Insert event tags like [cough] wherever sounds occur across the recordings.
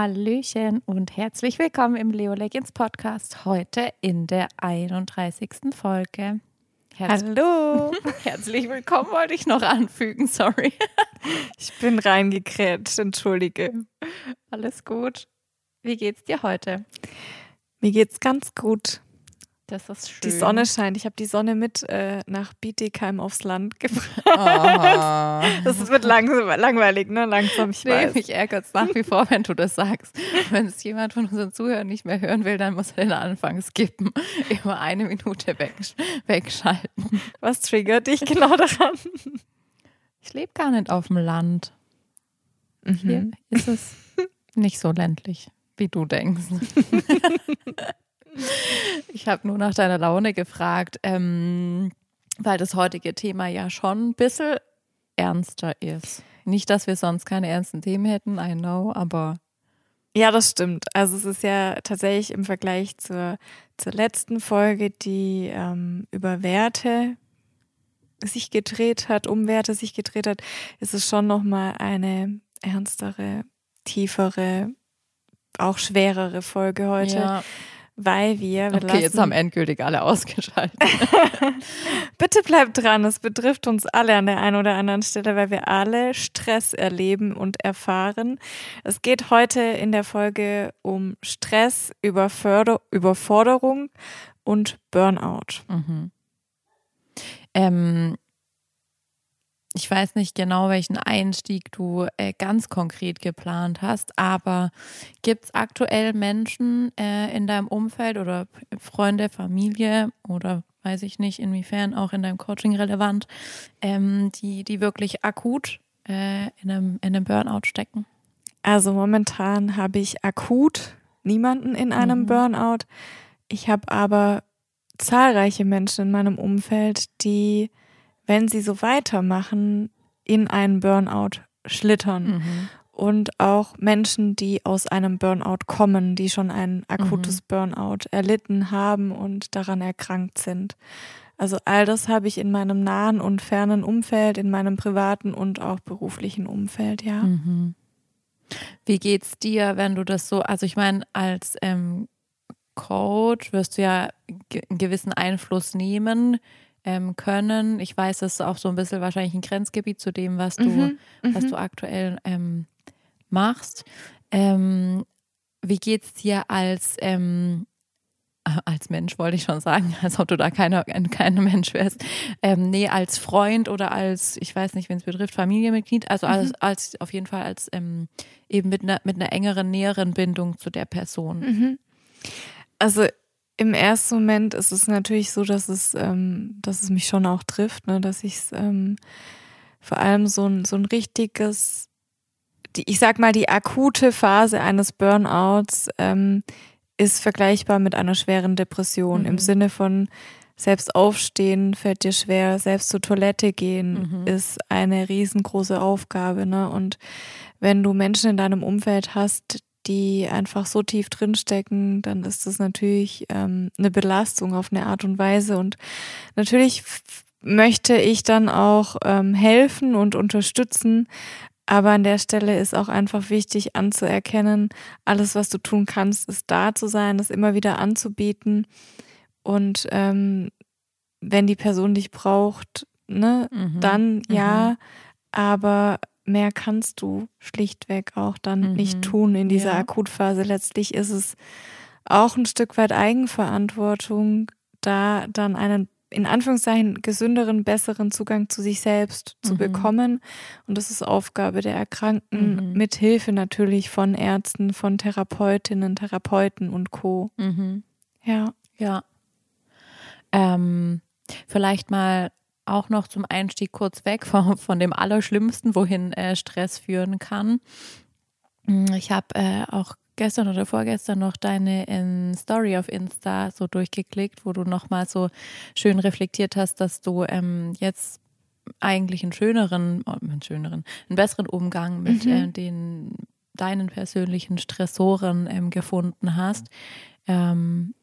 Hallöchen und herzlich willkommen im Leo Leggins Podcast. Heute in der 31. Folge. Herz Hallo! [laughs] Herzlich willkommen wollte ich noch anfügen, sorry. [laughs] Ich bin reingekrätscht, entschuldige. Alles gut. Wie geht's dir heute? Mir geht's ganz gut. Das ist schön. Die Sonne scheint. Ich habe die Sonne mit äh, nach Bietigheim aufs Land gebracht. Oh. [laughs] Das wird langsam, langweilig, ne? Langsam, ich nee, weiß. Mich ärgert es nach wie vor, wenn du das sagst. Wenn es jemand von unseren Zuhörern nicht mehr hören will, dann muss er den Anfang skippen. [laughs] Immer eine Minute weg, wegschalten. Was triggert dich genau daran? Ich lebe gar nicht auf dem Land. Mhm. Hier ist es nicht so ländlich, wie du denkst. [laughs] Ich habe nur nach deiner Laune gefragt, ähm, weil das heutige Thema ja schon ein bisschen ernster ist. Nicht, dass wir sonst keine ernsten Themen hätten, I know, aber. Ja, das stimmt. Also es ist ja tatsächlich im Vergleich zur, zur letzten Folge, die ähm, über Werte sich gedreht hat, um Werte sich gedreht hat, ist es schon nochmal eine ernstere, tiefere, auch schwerere Folge heute. Ja weil wir. wir okay, jetzt haben endgültig alle ausgeschaltet. [laughs] Bitte bleibt dran, es betrifft uns alle an der einen oder anderen Stelle, weil wir alle Stress erleben und erfahren. Es geht heute in der Folge um Stress, Überförder Überforderung und Burnout. Mhm. Ähm, ich weiß nicht genau, welchen Einstieg du äh, ganz konkret geplant hast, aber gibt es aktuell Menschen äh, in deinem Umfeld oder Freunde, Familie oder weiß ich nicht, inwiefern auch in deinem Coaching relevant, ähm, die, die wirklich akut äh, in, einem, in einem Burnout stecken? Also momentan habe ich akut niemanden in einem mhm. Burnout. Ich habe aber zahlreiche Menschen in meinem Umfeld, die wenn sie so weitermachen, in einen Burnout schlittern. Mhm. Und auch Menschen, die aus einem Burnout kommen, die schon ein akutes mhm. Burnout erlitten haben und daran erkrankt sind. Also all das habe ich in meinem nahen und fernen Umfeld, in meinem privaten und auch beruflichen Umfeld, ja. Mhm. Wie geht's dir, wenn du das so, also ich meine, als ähm, Coach wirst du ja einen gewissen Einfluss nehmen ähm, können. Ich weiß, das ist auch so ein bisschen wahrscheinlich ein Grenzgebiet zu dem, was du, mhm, was mhm. du aktuell ähm, machst. Ähm, wie es dir als ähm, [laughs] als Mensch wollte ich schon sagen, als ob du da keiner kein Mensch wärst. Ähm, nee, als Freund oder als, ich weiß nicht, wenn es betrifft, Familienmitglied, also mhm. als, als auf jeden Fall als ähm, eben mit einer mit einer engeren, näheren Bindung zu der Person. Mhm. Also im ersten Moment ist es natürlich so, dass es, ähm, dass es mich schon auch trifft, ne? dass ich es ähm, vor allem so ein, so ein richtiges, die, ich sag mal, die akute Phase eines Burnouts ähm, ist vergleichbar mit einer schweren Depression mhm. im Sinne von selbst aufstehen fällt dir schwer, selbst zur Toilette gehen mhm. ist eine riesengroße Aufgabe. Ne? Und wenn du Menschen in deinem Umfeld hast, die einfach so tief drinstecken, dann ist das natürlich ähm, eine Belastung auf eine Art und Weise. Und natürlich möchte ich dann auch ähm, helfen und unterstützen. Aber an der Stelle ist auch einfach wichtig anzuerkennen, alles, was du tun kannst, ist da zu sein, das immer wieder anzubieten. Und ähm, wenn die Person dich braucht, ne, mhm. dann ja. Mhm. Aber mehr kannst du schlichtweg auch dann mhm. nicht tun in dieser ja. Akutphase. Letztlich ist es auch ein Stück weit Eigenverantwortung, da dann einen in Anführungszeichen gesünderen, besseren Zugang zu sich selbst zu mhm. bekommen. Und das ist Aufgabe der Erkrankten, mhm. mit Hilfe natürlich von Ärzten, von Therapeutinnen, Therapeuten und Co. Mhm. Ja. Ja. Ähm, vielleicht mal auch noch zum Einstieg kurz weg von, von dem Allerschlimmsten, wohin äh, Stress führen kann. Mm, ich habe äh, auch gestern oder vorgestern noch deine in Story auf Insta so durchgeklickt, wo du nochmal so schön reflektiert hast, dass du ähm, jetzt eigentlich einen schöneren, oh, einen schöneren, einen besseren Umgang mit mhm. äh, den deinen persönlichen Stressoren ähm, gefunden hast. Ähm,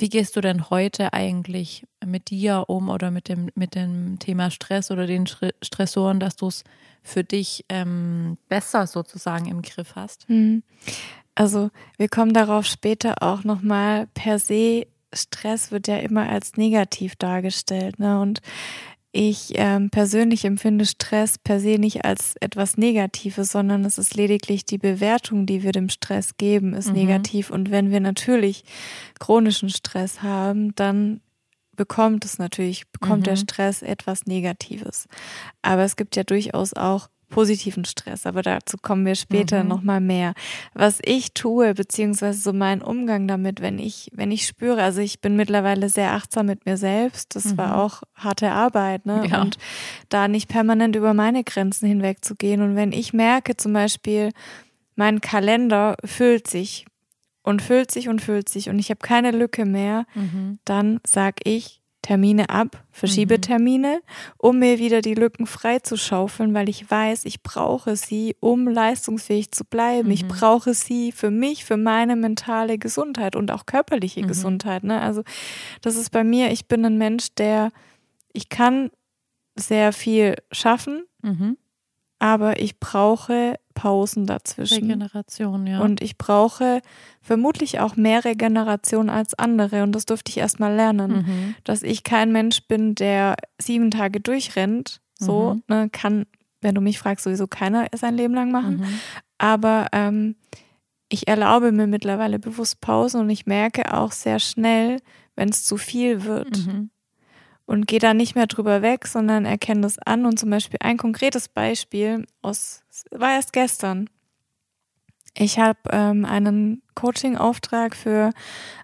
wie gehst du denn heute eigentlich mit dir um oder mit dem, mit dem Thema Stress oder den Stressoren, dass du es für dich ähm, besser sozusagen im Griff hast? Mhm. Also wir kommen darauf später auch nochmal. Per se, Stress wird ja immer als negativ dargestellt. Ne? Und ich ähm, persönlich empfinde Stress per se nicht als etwas Negatives, sondern es ist lediglich die Bewertung, die wir dem Stress geben, ist mhm. negativ. Und wenn wir natürlich chronischen Stress haben, dann bekommt es natürlich, bekommt mhm. der Stress etwas Negatives. Aber es gibt ja durchaus auch positiven Stress, aber dazu kommen wir später mhm. nochmal mehr. Was ich tue, beziehungsweise so mein Umgang damit, wenn ich, wenn ich spüre, also ich bin mittlerweile sehr achtsam mit mir selbst, das mhm. war auch harte Arbeit, ne? Ja. Und da nicht permanent über meine Grenzen hinweg zu gehen. Und wenn ich merke zum Beispiel, mein Kalender füllt sich und füllt sich und füllt sich und ich habe keine Lücke mehr, mhm. dann sag ich, Termine ab, verschiebe mhm. Termine, um mir wieder die Lücken frei zu schaufeln, weil ich weiß, ich brauche sie, um leistungsfähig zu bleiben. Mhm. Ich brauche sie für mich, für meine mentale Gesundheit und auch körperliche mhm. Gesundheit. Ne? Also das ist bei mir, ich bin ein Mensch, der, ich kann sehr viel schaffen, mhm. Aber ich brauche Pausen dazwischen. Regeneration, ja. Und ich brauche vermutlich auch mehr Regeneration als andere. Und das durfte ich erstmal lernen, mhm. dass ich kein Mensch bin, der sieben Tage durchrennt. So, mhm. ne, kann, wenn du mich fragst, sowieso keiner sein Leben lang machen. Mhm. Aber ähm, ich erlaube mir mittlerweile bewusst Pausen und ich merke auch sehr schnell, wenn es zu viel wird. Mhm und gehe da nicht mehr drüber weg, sondern erkenne das an. Und zum Beispiel ein konkretes Beispiel aus, war erst gestern. Ich habe ähm, einen Coaching-Auftrag für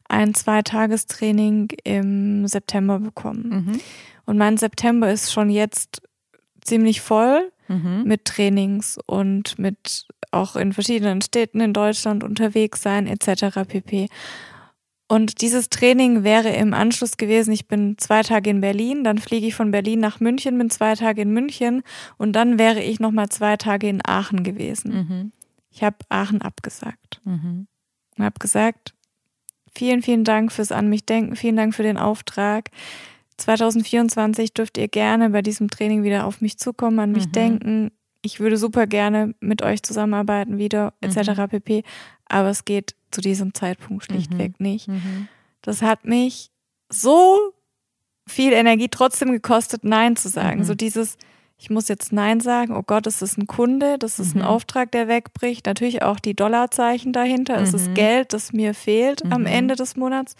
ein Zweitagestraining im September bekommen. Mhm. Und mein September ist schon jetzt ziemlich voll mhm. mit Trainings und mit auch in verschiedenen Städten in Deutschland unterwegs sein etc. pp. Und dieses Training wäre im Anschluss gewesen, ich bin zwei Tage in Berlin, dann fliege ich von Berlin nach München, bin zwei Tage in München und dann wäre ich nochmal zwei Tage in Aachen gewesen. Mhm. Ich habe Aachen abgesagt. Mhm. Und habe gesagt, vielen, vielen Dank fürs An mich denken, vielen Dank für den Auftrag. 2024 dürft ihr gerne bei diesem Training wieder auf mich zukommen, an mich mhm. denken. Ich würde super gerne mit euch zusammenarbeiten wieder, etc. Mhm. pp. Aber es geht zu diesem Zeitpunkt schlichtweg mhm. nicht. Mhm. Das hat mich so viel Energie trotzdem gekostet, Nein zu sagen. Mhm. So dieses, ich muss jetzt Nein sagen, oh Gott, es ist ein Kunde, das ist ein mhm. Auftrag, der wegbricht. Natürlich auch die Dollarzeichen dahinter, es ist mhm. Geld, das mir fehlt am. Ende des Monats.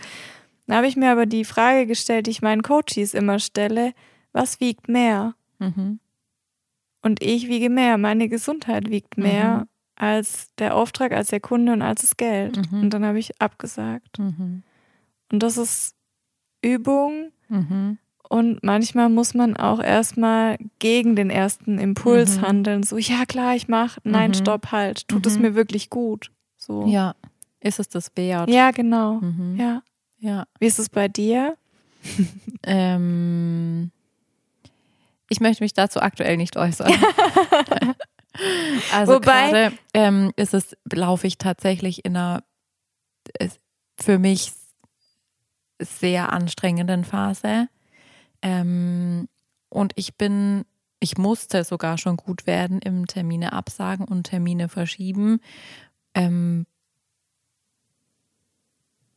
Da habe ich mir aber die Frage gestellt, die ich meinen Coaches immer stelle, was wiegt mehr? Und ich wiege mehr, meine Gesundheit wiegt mehr als der Auftrag, als der Kunde und als das Geld. Mhm. Und dann habe ich abgesagt. Mhm. Und das ist Übung. Mhm. Und manchmal muss man auch erstmal gegen den ersten Impuls mhm. handeln. So, ja klar, ich mache. Nein, mhm. stopp, halt. Tut es mhm. mir wirklich gut? So. Ja. Ist es das wert? Ja, genau. Ja. Ja. Wie ist es bei dir? [laughs] ähm, ich möchte mich dazu aktuell nicht äußern. [laughs] Also Wobei, gerade ähm, ist es, laufe ich tatsächlich in einer für mich sehr anstrengenden Phase. Ähm, und ich bin, ich musste sogar schon gut werden im Termine absagen und Termine verschieben. Ähm,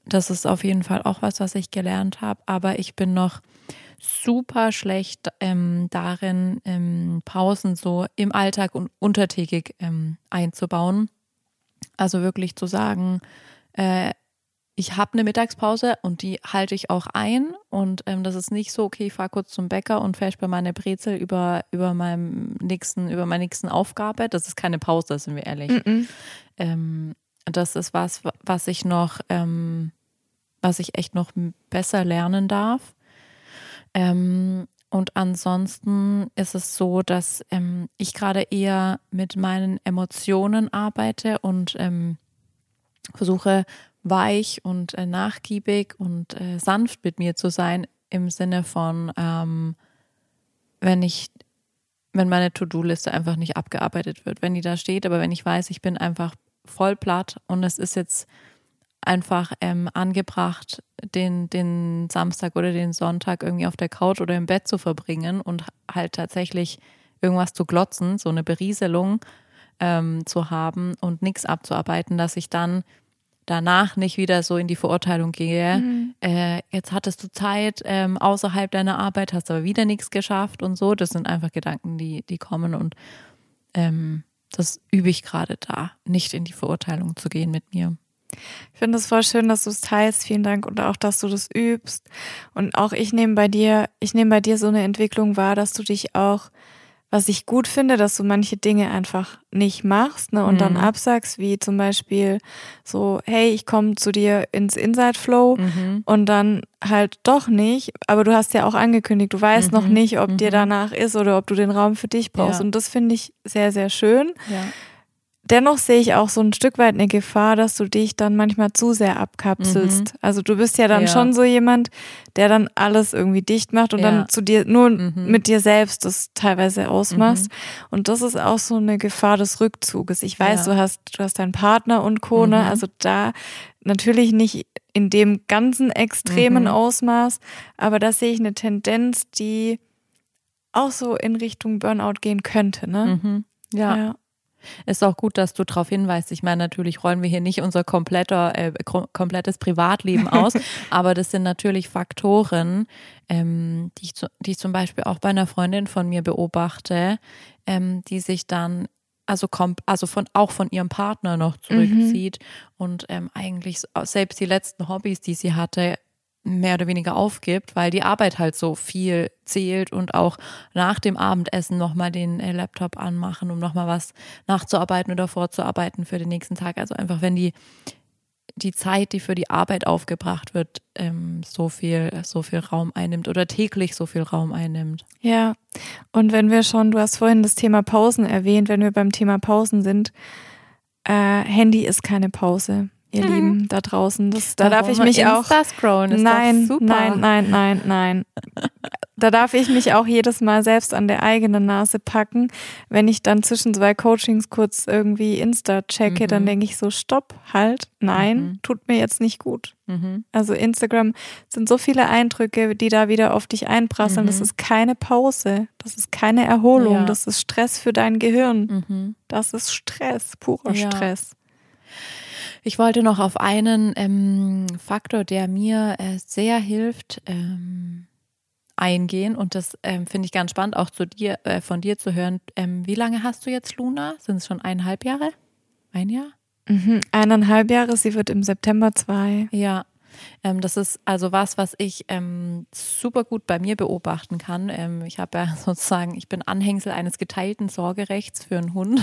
das ist auf jeden Fall auch was, was ich gelernt habe. Aber ich bin noch super schlecht ähm, darin, ähm, Pausen so im Alltag und untertägig ähm, einzubauen. Also wirklich zu sagen, äh, ich habe eine Mittagspause und die halte ich auch ein. Und ähm, das ist nicht so, okay, ich fahre kurz zum Bäcker und fährst bei meiner Brezel über, über meinem nächsten, über meiner nächsten Aufgabe. Das ist keine Pause, sind wir ehrlich. Mm -mm. Ähm, das ist was, was ich noch, ähm, was ich echt noch besser lernen darf. Ähm, und ansonsten ist es so, dass ähm, ich gerade eher mit meinen Emotionen arbeite und ähm, versuche weich und äh, nachgiebig und äh, sanft mit mir zu sein im Sinne von, ähm, wenn ich, wenn meine To-Do-Liste einfach nicht abgearbeitet wird, wenn die da steht, aber wenn ich weiß, ich bin einfach voll platt und es ist jetzt einfach ähm, angebracht, den, den Samstag oder den Sonntag irgendwie auf der Couch oder im Bett zu verbringen und halt tatsächlich irgendwas zu glotzen, so eine Berieselung, ähm, zu haben und nichts abzuarbeiten, dass ich dann danach nicht wieder so in die Verurteilung gehe. Mhm. Äh, jetzt hattest du Zeit ähm, außerhalb deiner Arbeit, hast aber wieder nichts geschafft und so. Das sind einfach Gedanken, die, die kommen und ähm, das übe ich gerade da, nicht in die Verurteilung zu gehen mit mir. Ich finde es voll schön, dass du es teilst. Vielen Dank und auch, dass du das übst. Und auch ich nehme bei dir, ich nehme bei dir so eine Entwicklung wahr, dass du dich auch was ich gut finde, dass du manche Dinge einfach nicht machst ne, und mhm. dann absagst, wie zum Beispiel so, hey, ich komme zu dir ins Inside Flow mhm. und dann halt doch nicht, aber du hast ja auch angekündigt, du weißt mhm. noch nicht, ob dir mhm. danach ist oder ob du den Raum für dich brauchst ja. und das finde ich sehr, sehr schön. Ja dennoch sehe ich auch so ein Stück weit eine Gefahr, dass du dich dann manchmal zu sehr abkapselst. Mhm. Also du bist ja dann ja. schon so jemand, der dann alles irgendwie dicht macht und ja. dann zu dir nur mhm. mit dir selbst das teilweise ausmachst. Mhm. Und das ist auch so eine Gefahr des Rückzuges. Ich weiß, ja. du hast du hast deinen Partner und Co. Ne? Mhm. Also da natürlich nicht in dem ganzen extremen mhm. Ausmaß, aber da sehe ich eine Tendenz, die auch so in Richtung Burnout gehen könnte. Ne? Mhm. ja. Ist auch gut, dass du darauf hinweist. Ich meine, natürlich rollen wir hier nicht unser kompletter, äh, komplettes Privatleben [laughs] aus, aber das sind natürlich Faktoren, ähm, die, ich zu, die ich zum Beispiel auch bei einer Freundin von mir beobachte, ähm, die sich dann also kommt, also von auch von ihrem Partner noch zurückzieht mhm. und ähm, eigentlich selbst die letzten Hobbys, die sie hatte, mehr oder weniger aufgibt, weil die Arbeit halt so viel zählt und auch nach dem Abendessen nochmal den äh, Laptop anmachen, um nochmal was nachzuarbeiten oder vorzuarbeiten für den nächsten Tag. Also einfach, wenn die, die Zeit, die für die Arbeit aufgebracht wird, ähm, so viel, so viel Raum einnimmt oder täglich so viel Raum einnimmt. Ja, und wenn wir schon, du hast vorhin das Thema Pausen erwähnt, wenn wir beim Thema Pausen sind, äh, Handy ist keine Pause ihr mhm. Lieben da draußen. Das, da darf ich mich auch. Scrollen nein, nein, nein, nein, nein. da darf ich mich auch jedes Mal selbst an der eigenen Nase packen. Wenn ich dann zwischen zwei Coachings kurz irgendwie Insta checke, mhm. dann denke ich so, stopp, halt, nein, mhm. tut mir jetzt nicht gut. Mhm. Also Instagram sind so viele Eindrücke, die da wieder auf dich einprasseln. Das mhm. ist keine Pause. Das ist keine Erholung. Ja. Das ist Stress für dein Gehirn. Mhm. Das ist Stress, purer ja. Stress. Ich wollte noch auf einen ähm, Faktor, der mir äh, sehr hilft, ähm, eingehen. Und das ähm, finde ich ganz spannend, auch zu dir, äh, von dir zu hören. Ähm, wie lange hast du jetzt Luna? Sind es schon eineinhalb Jahre? Ein Jahr? Mhm, eineinhalb Jahre. Sie wird im September zwei. Ja. Ähm, das ist also was, was ich ähm, super gut bei mir beobachten kann. Ähm, ich habe ja [laughs] sozusagen, ich bin Anhängsel eines geteilten Sorgerechts für einen Hund.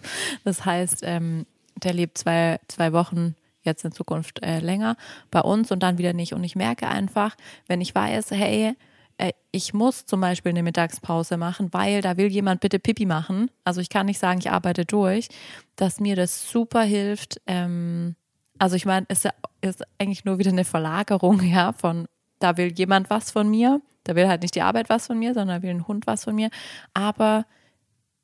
[laughs] das heißt, ähm, der lebt zwei, zwei Wochen jetzt in Zukunft äh, länger bei uns und dann wieder nicht. Und ich merke einfach, wenn ich weiß, hey, äh, ich muss zum Beispiel eine Mittagspause machen, weil da will jemand bitte Pipi machen. Also ich kann nicht sagen, ich arbeite durch, dass mir das super hilft. Ähm, also ich meine, es ist eigentlich nur wieder eine Verlagerung, ja, von da will jemand was von mir. Da will halt nicht die Arbeit was von mir, sondern will ein Hund was von mir. Aber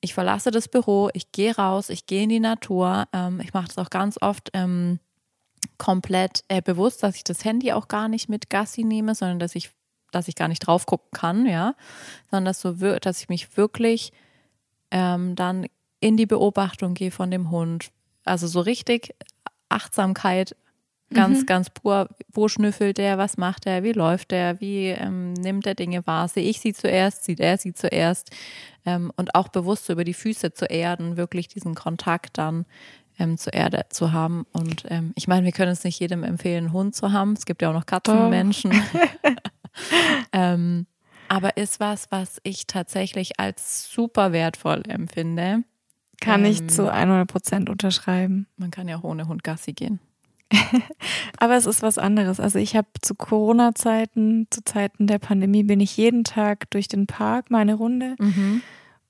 ich verlasse das Büro, ich gehe raus, ich gehe in die Natur. Ähm, ich mache das auch ganz oft ähm, komplett äh, bewusst, dass ich das Handy auch gar nicht mit Gassi nehme, sondern dass ich, dass ich gar nicht drauf gucken kann, ja, sondern dass, so, dass ich mich wirklich ähm, dann in die Beobachtung gehe von dem Hund. Also so richtig Achtsamkeit Ganz, mhm. ganz pur, wo schnüffelt der, was macht er, wie läuft der, wie ähm, nimmt er Dinge wahr? Sehe ich sie zuerst, sieht er sie zuerst? Ähm, und auch bewusst so über die Füße zu erden, wirklich diesen Kontakt dann ähm, zur Erde zu haben. Und ähm, ich meine, wir können es nicht jedem empfehlen, einen Hund zu haben. Es gibt ja auch noch Katzenmenschen. [laughs] [laughs] ähm, aber ist was, was ich tatsächlich als super wertvoll empfinde. Kann ich ähm, zu 100 Prozent unterschreiben. Man kann ja auch ohne Hund Gassi gehen. [laughs] Aber es ist was anderes. Also ich habe zu Corona-Zeiten, zu Zeiten der Pandemie, bin ich jeden Tag durch den Park meine Runde. Mhm.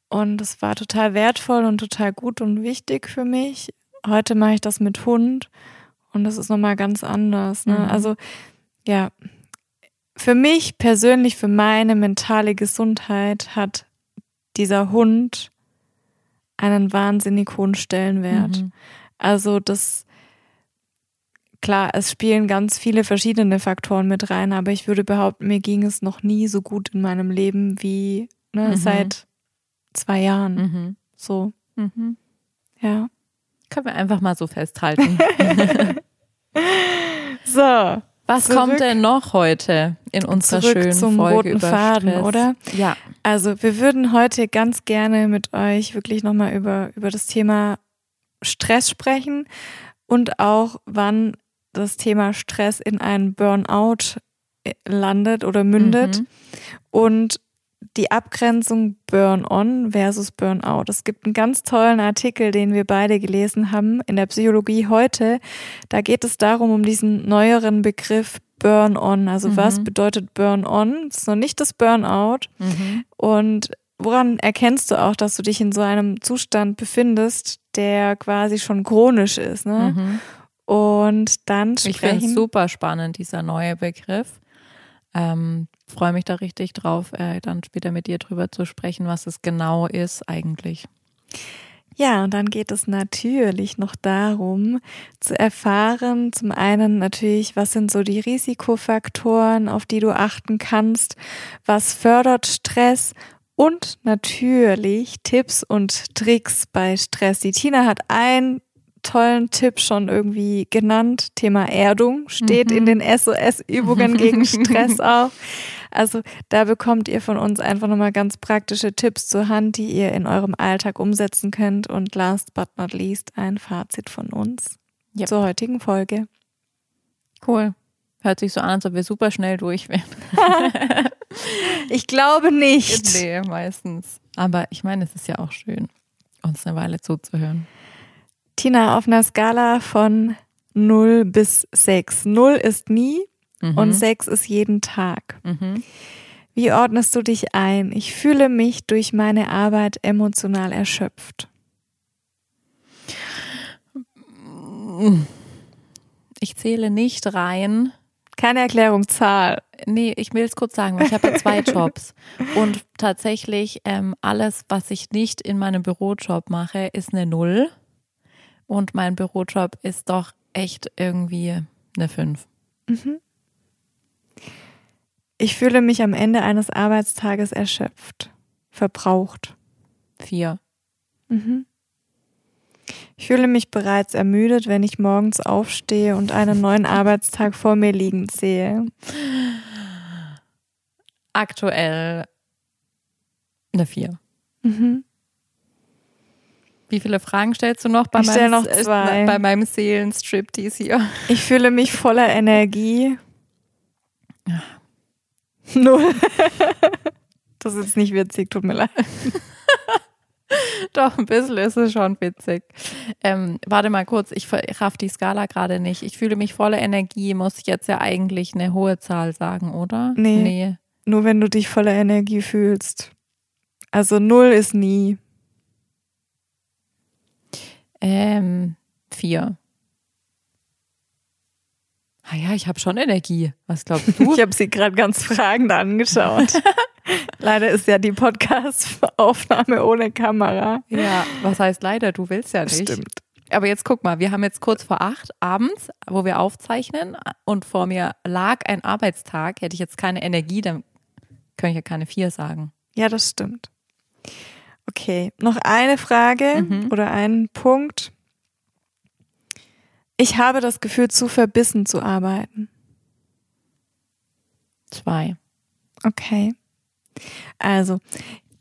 Und es war total wertvoll und total gut und wichtig für mich. Heute mache ich das mit Hund und das ist nochmal ganz anders. Ne? Mhm. Also ja, für mich persönlich, für meine mentale Gesundheit hat dieser Hund einen wahnsinnig hohen Stellenwert. Mhm. Also das klar, es spielen ganz viele verschiedene Faktoren mit rein, aber ich würde behaupten, mir ging es noch nie so gut in meinem Leben wie ne, mhm. seit zwei Jahren. Mhm. So. Mhm. Ja. Können wir einfach mal so festhalten. [laughs] so. Was zurück, kommt denn noch heute in unserer zurück schönen zum Folge roten über Faden, Stress? oder? Ja. Also wir würden heute ganz gerne mit euch wirklich nochmal über, über das Thema Stress sprechen und auch wann das Thema Stress in einen Burnout äh, landet oder mündet Mhm. und die Abgrenzung Burn-on versus Burnout. Es gibt einen ganz tollen Artikel, den wir beide gelesen haben in der Psychologie heute. Da geht es darum, um diesen neueren Begriff Burn-on. Also Mhm. was bedeutet Burn-on? Das ist noch nicht das Burnout. Mhm. Und woran erkennst du auch, dass du dich in so einem Zustand befindest, der quasi schon chronisch ist? Ne? Mhm. Und dann Ich finde es sprechen. super spannend, dieser neue Begriff. Ähm, Freue mich da richtig drauf, äh, dann später mit dir drüber zu sprechen, was es genau ist eigentlich. Ja, und dann geht es natürlich noch darum, zu erfahren, zum einen natürlich, was sind so die Risikofaktoren, auf die du achten kannst, was fördert Stress und natürlich Tipps und Tricks bei Stress. Die Tina hat einen tollen Tipp schon irgendwie genannt. Thema Erdung steht Mhm. in den SOS-Übungen gegen [laughs] Stress auch. Also da bekommt ihr von uns einfach nochmal ganz praktische Tipps zur Hand, die ihr in eurem Alltag umsetzen könnt. Und last but not least ein Fazit von uns Yep. zur heutigen Folge. Cool. Hört sich so an, als ob wir super schnell durch wären. [laughs] [laughs] Ich glaube nicht. nee, meistens. Aber ich meine, es ist ja auch schön, uns eine Weile zuzuhören. Tina, auf einer Skala von 0 bis 6. 0 ist nie Mhm. und 6 ist jeden Tag. Mhm. Wie ordnest du dich ein? Ich fühle mich durch meine Arbeit emotional erschöpft. Ich zähle nicht rein. Keine Erklärung, Zahl. Nee, ich will es kurz sagen, weil ich habe ja zwei [laughs] Jobs. Und tatsächlich, ähm, alles, was ich nicht in meinem Bürojob mache, ist eine Null. Und mein Bürojob ist doch echt irgendwie eine Fünf. Ich fühle mich am Ende eines Arbeitstages erschöpft, verbraucht. Vier. Mhm. Ich fühle mich bereits ermüdet, wenn ich morgens aufstehe und einen neuen [laughs] Arbeitstag vor mir liegen sehe. Aktuell eine Vier. Mhm. Wie viele Fragen stellst du noch bei, Ich meinem, noch zwei. bei meinem Seelenstriptease hier? Ich fühle mich voller Energie. Null. [laughs] Das ist nicht witzig, tut mir leid. [laughs] Doch, ein bisschen ist es schon witzig. Ähm, warte mal kurz, ich raff die Skala gerade nicht. Ich fühle mich voller Energie, muss ich jetzt ja eigentlich eine hohe Zahl sagen, oder? Nee. Nee. Nur wenn du dich voller Energie fühlst. Also null ist nie. Ähm, vier. Ah ja, ich habe schon Energie. Was glaubst [laughs] du? Ich habe sie gerade ganz fragend angeschaut. [laughs] Leider ist ja die Podcast-Aufnahme ohne Kamera. ja, was heißt leider? Du willst ja nicht. Stimmt. Aber jetzt guck mal, wir haben jetzt kurz vor acht abends, wo wir aufzeichnen und vor mir lag ein Arbeitstag. Hätte ich jetzt keine Energie, dann könnte ich ja keine vier sagen. Ja, das stimmt. Okay, noch eine Frage Mhm. oder einen Punkt. Ich habe das Gefühl, zu verbissen zu arbeiten. Zwei. Okay. Also,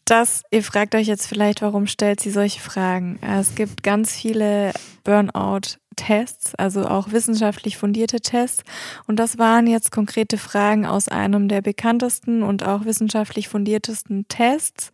das, ihr fragt euch jetzt vielleicht, warum stellt sie solche Fragen? Es gibt ganz viele Burnout-Tests, also auch wissenschaftlich fundierte Tests. Und das waren jetzt konkrete Fragen aus einem der bekanntesten und auch wissenschaftlich fundiertesten Tests,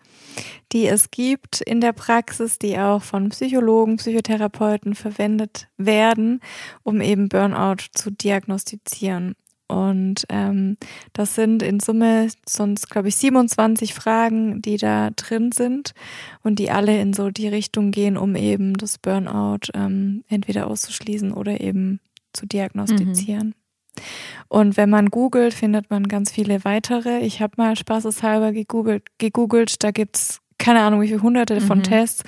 die es gibt in der Praxis, die auch von Psychologen, Psychotherapeuten verwendet werden, um eben Burnout zu diagnostizieren. Und ähm, das sind in Summe sonst, glaube ich, 27 Fragen, die da drin sind und die alle in so die Richtung gehen, um eben das Burnout ähm, entweder auszuschließen oder eben zu diagnostizieren. Und wenn man googelt, findet man ganz viele weitere. Ich habe mal spaßeshalber gegoogelt, gegoogelt da gibt's keine Ahnung, wie viele hunderte von Mhm. Tests.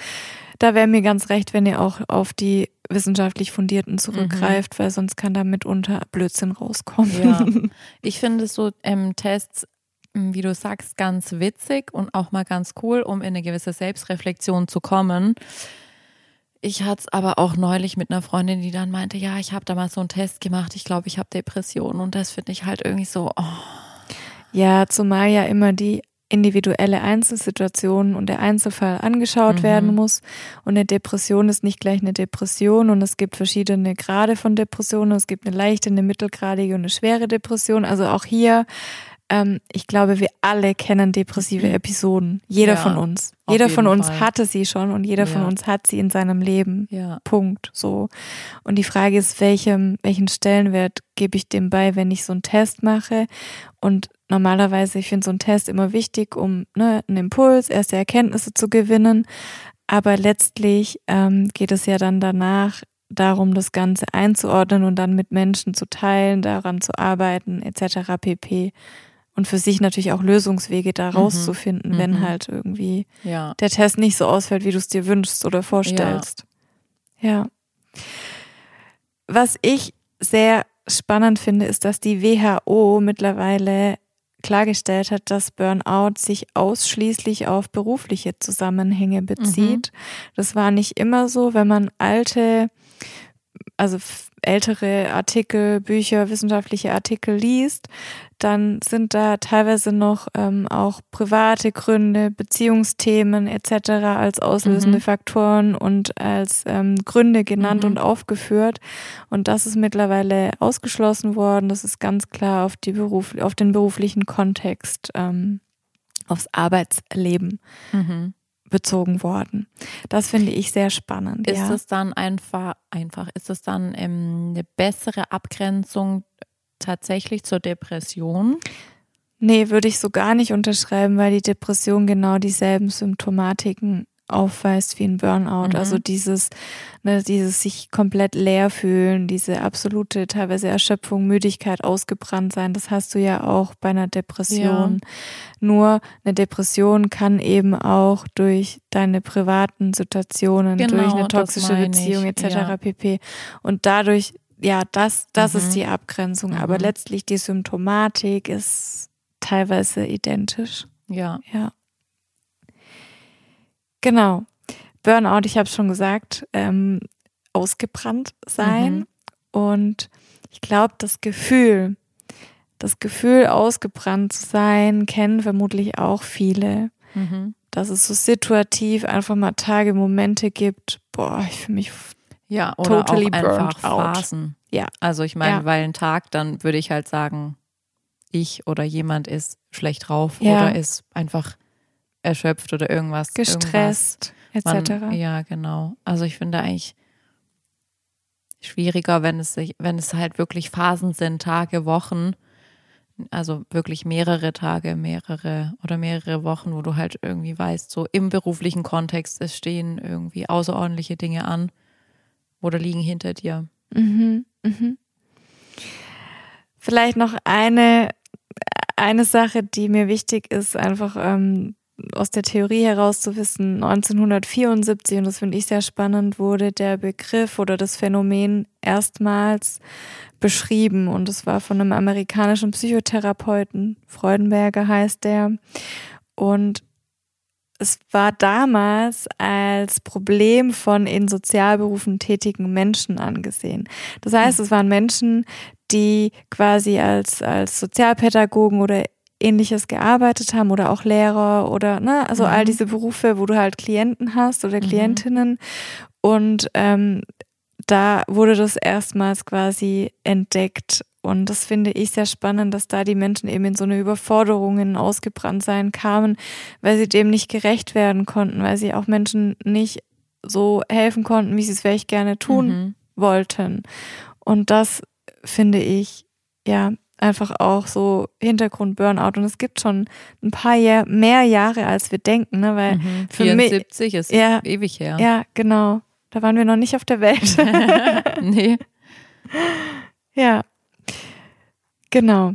Da wäre mir ganz recht, wenn ihr auch auf die wissenschaftlich fundierten zurückgreift, weil sonst kann da mitunter Blödsinn rauskommen. Ja. [laughs] Ich finde so ähm, Tests, m, wie du sagst, ganz witzig und auch mal ganz cool, um in eine gewisse Selbstreflexion zu kommen. Ich hatte es aber auch neulich mit einer Freundin, die dann meinte, ja, ich habe da mal so einen Test gemacht, ich glaube, ich habe Depressionen und das finde ich halt irgendwie so, oh. Ja, zumal ja immer die individuelle Einzelsituation und der Einzelfall angeschaut mhm. werden muss. Und eine Depression ist nicht gleich eine Depression und es gibt verschiedene Grade von Depressionen. Es gibt eine leichte, eine mittelgradige und eine schwere Depression. Also auch hier, ähm, ich glaube, wir alle kennen depressive mhm. Episoden. Jeder ja, von uns. Jeder von uns Fall. hatte sie schon und jeder ja. von uns hat sie in seinem Leben. Ja. Punkt. So. Und die Frage ist, welchem, welchen Stellenwert gebe ich dem bei, wenn ich so einen Test mache? Und normalerweise, ich finde so einen Test immer wichtig, um ne, einen Impuls, erste Erkenntnisse zu gewinnen. Aber letztlich ähm, geht es ja dann danach darum, das Ganze einzuordnen und dann mit Menschen zu teilen, daran zu arbeiten, etc. pp. Und für sich natürlich auch Lösungswege da mhm. rauszufinden, mhm. wenn halt irgendwie ja. der Test nicht so ausfällt, wie du es dir wünschst oder vorstellst. Ja. ja. Was ich sehr spannend finde, ist, dass die WHO mittlerweile klargestellt hat, dass Burnout sich ausschließlich auf berufliche Zusammenhänge bezieht. Mhm. Das war nicht immer so, wenn man alte, also ältere Artikel, Bücher, wissenschaftliche Artikel liest, dann sind da teilweise noch ähm, auch private Gründe, Beziehungsthemen etc. als auslösende mhm. Faktoren und als ähm, Gründe genannt mhm. und aufgeführt. Und das ist mittlerweile ausgeschlossen worden. Das ist ganz klar auf die Beruf, auf den beruflichen Kontext, ähm, aufs Arbeitsleben. Mhm bezogen worden. Das finde ich sehr spannend. Ist ja. es dann einfach, einfach, ist es dann ähm, eine bessere Abgrenzung tatsächlich zur Depression? Nee, würde ich so gar nicht unterschreiben, weil die Depression genau dieselben Symptomatiken aufweist wie ein Burnout. Mhm. Also dieses, ne, dieses sich komplett leer fühlen, diese absolute teilweise Erschöpfung, Müdigkeit, ausgebrannt sein, das hast du ja auch bei einer Depression. Ja. Nur eine Depression kann eben auch durch deine privaten Situationen, genau, durch eine toxische Beziehung etc. Ja. pp. Und dadurch ja, das, das mhm. ist die Abgrenzung. Mhm. Aber letztlich die Symptomatik ist teilweise identisch. Ja. Ja. Genau. Burnout, ich habe schon gesagt, ähm, ausgebrannt sein. Mhm. Und ich glaube, das Gefühl, das Gefühl, ausgebrannt zu sein, kennen vermutlich auch viele. Mhm. Dass es so situativ einfach mal Tage, Momente gibt, boah, ich fühle mich ja, oder totally auch einfach Phasen. Ja. Also ich meine, ja. weil ein Tag, dann würde ich halt sagen, ich oder jemand ist schlecht drauf ja. oder ist einfach erschöpft oder irgendwas. Gestresst, etc. Ja, genau. Also ich finde eigentlich schwieriger, wenn es sich, wenn es halt wirklich Phasen sind, Tage, Wochen, also wirklich mehrere Tage, mehrere oder mehrere Wochen, wo du halt irgendwie weißt, so im beruflichen Kontext, es stehen irgendwie außerordentliche Dinge an oder liegen hinter dir. Mhm, mhm. Vielleicht noch eine, eine Sache, die mir wichtig ist, einfach ähm, aus der Theorie heraus zu wissen. 1974, und das finde ich sehr spannend, wurde der Begriff oder das Phänomen erstmals beschrieben. Und es war von einem amerikanischen Psychotherapeuten, Freudenberger heißt der. Und es war damals als Problem von in Sozialberufen tätigen Menschen angesehen. Das heißt, es waren Menschen, die quasi als, als Sozialpädagogen oder ähnliches gearbeitet haben oder auch Lehrer oder ne, also mhm. all diese Berufe, wo du halt Klienten hast oder mhm. Klientinnen. Mhm. Und ähm, da wurde das erstmals quasi entdeckt und das finde ich sehr spannend, dass da die Menschen eben in so eine Überforderung, in Ausgebranntsein kamen, weil sie dem nicht gerecht werden konnten, weil sie auch Menschen nicht so helfen konnten, wie sie es vielleicht gerne tun mhm. wollten. Und das finde ich, ja, einfach auch so Hintergrund Burnout. Und es gibt schon ein paar Jahr, mehr Jahre, als wir denken, ne? Weil mhm. 74 mich, ist ja, ewig her. Ja, genau. Da waren wir noch nicht auf der Welt. [laughs] nee. Ja. Genau.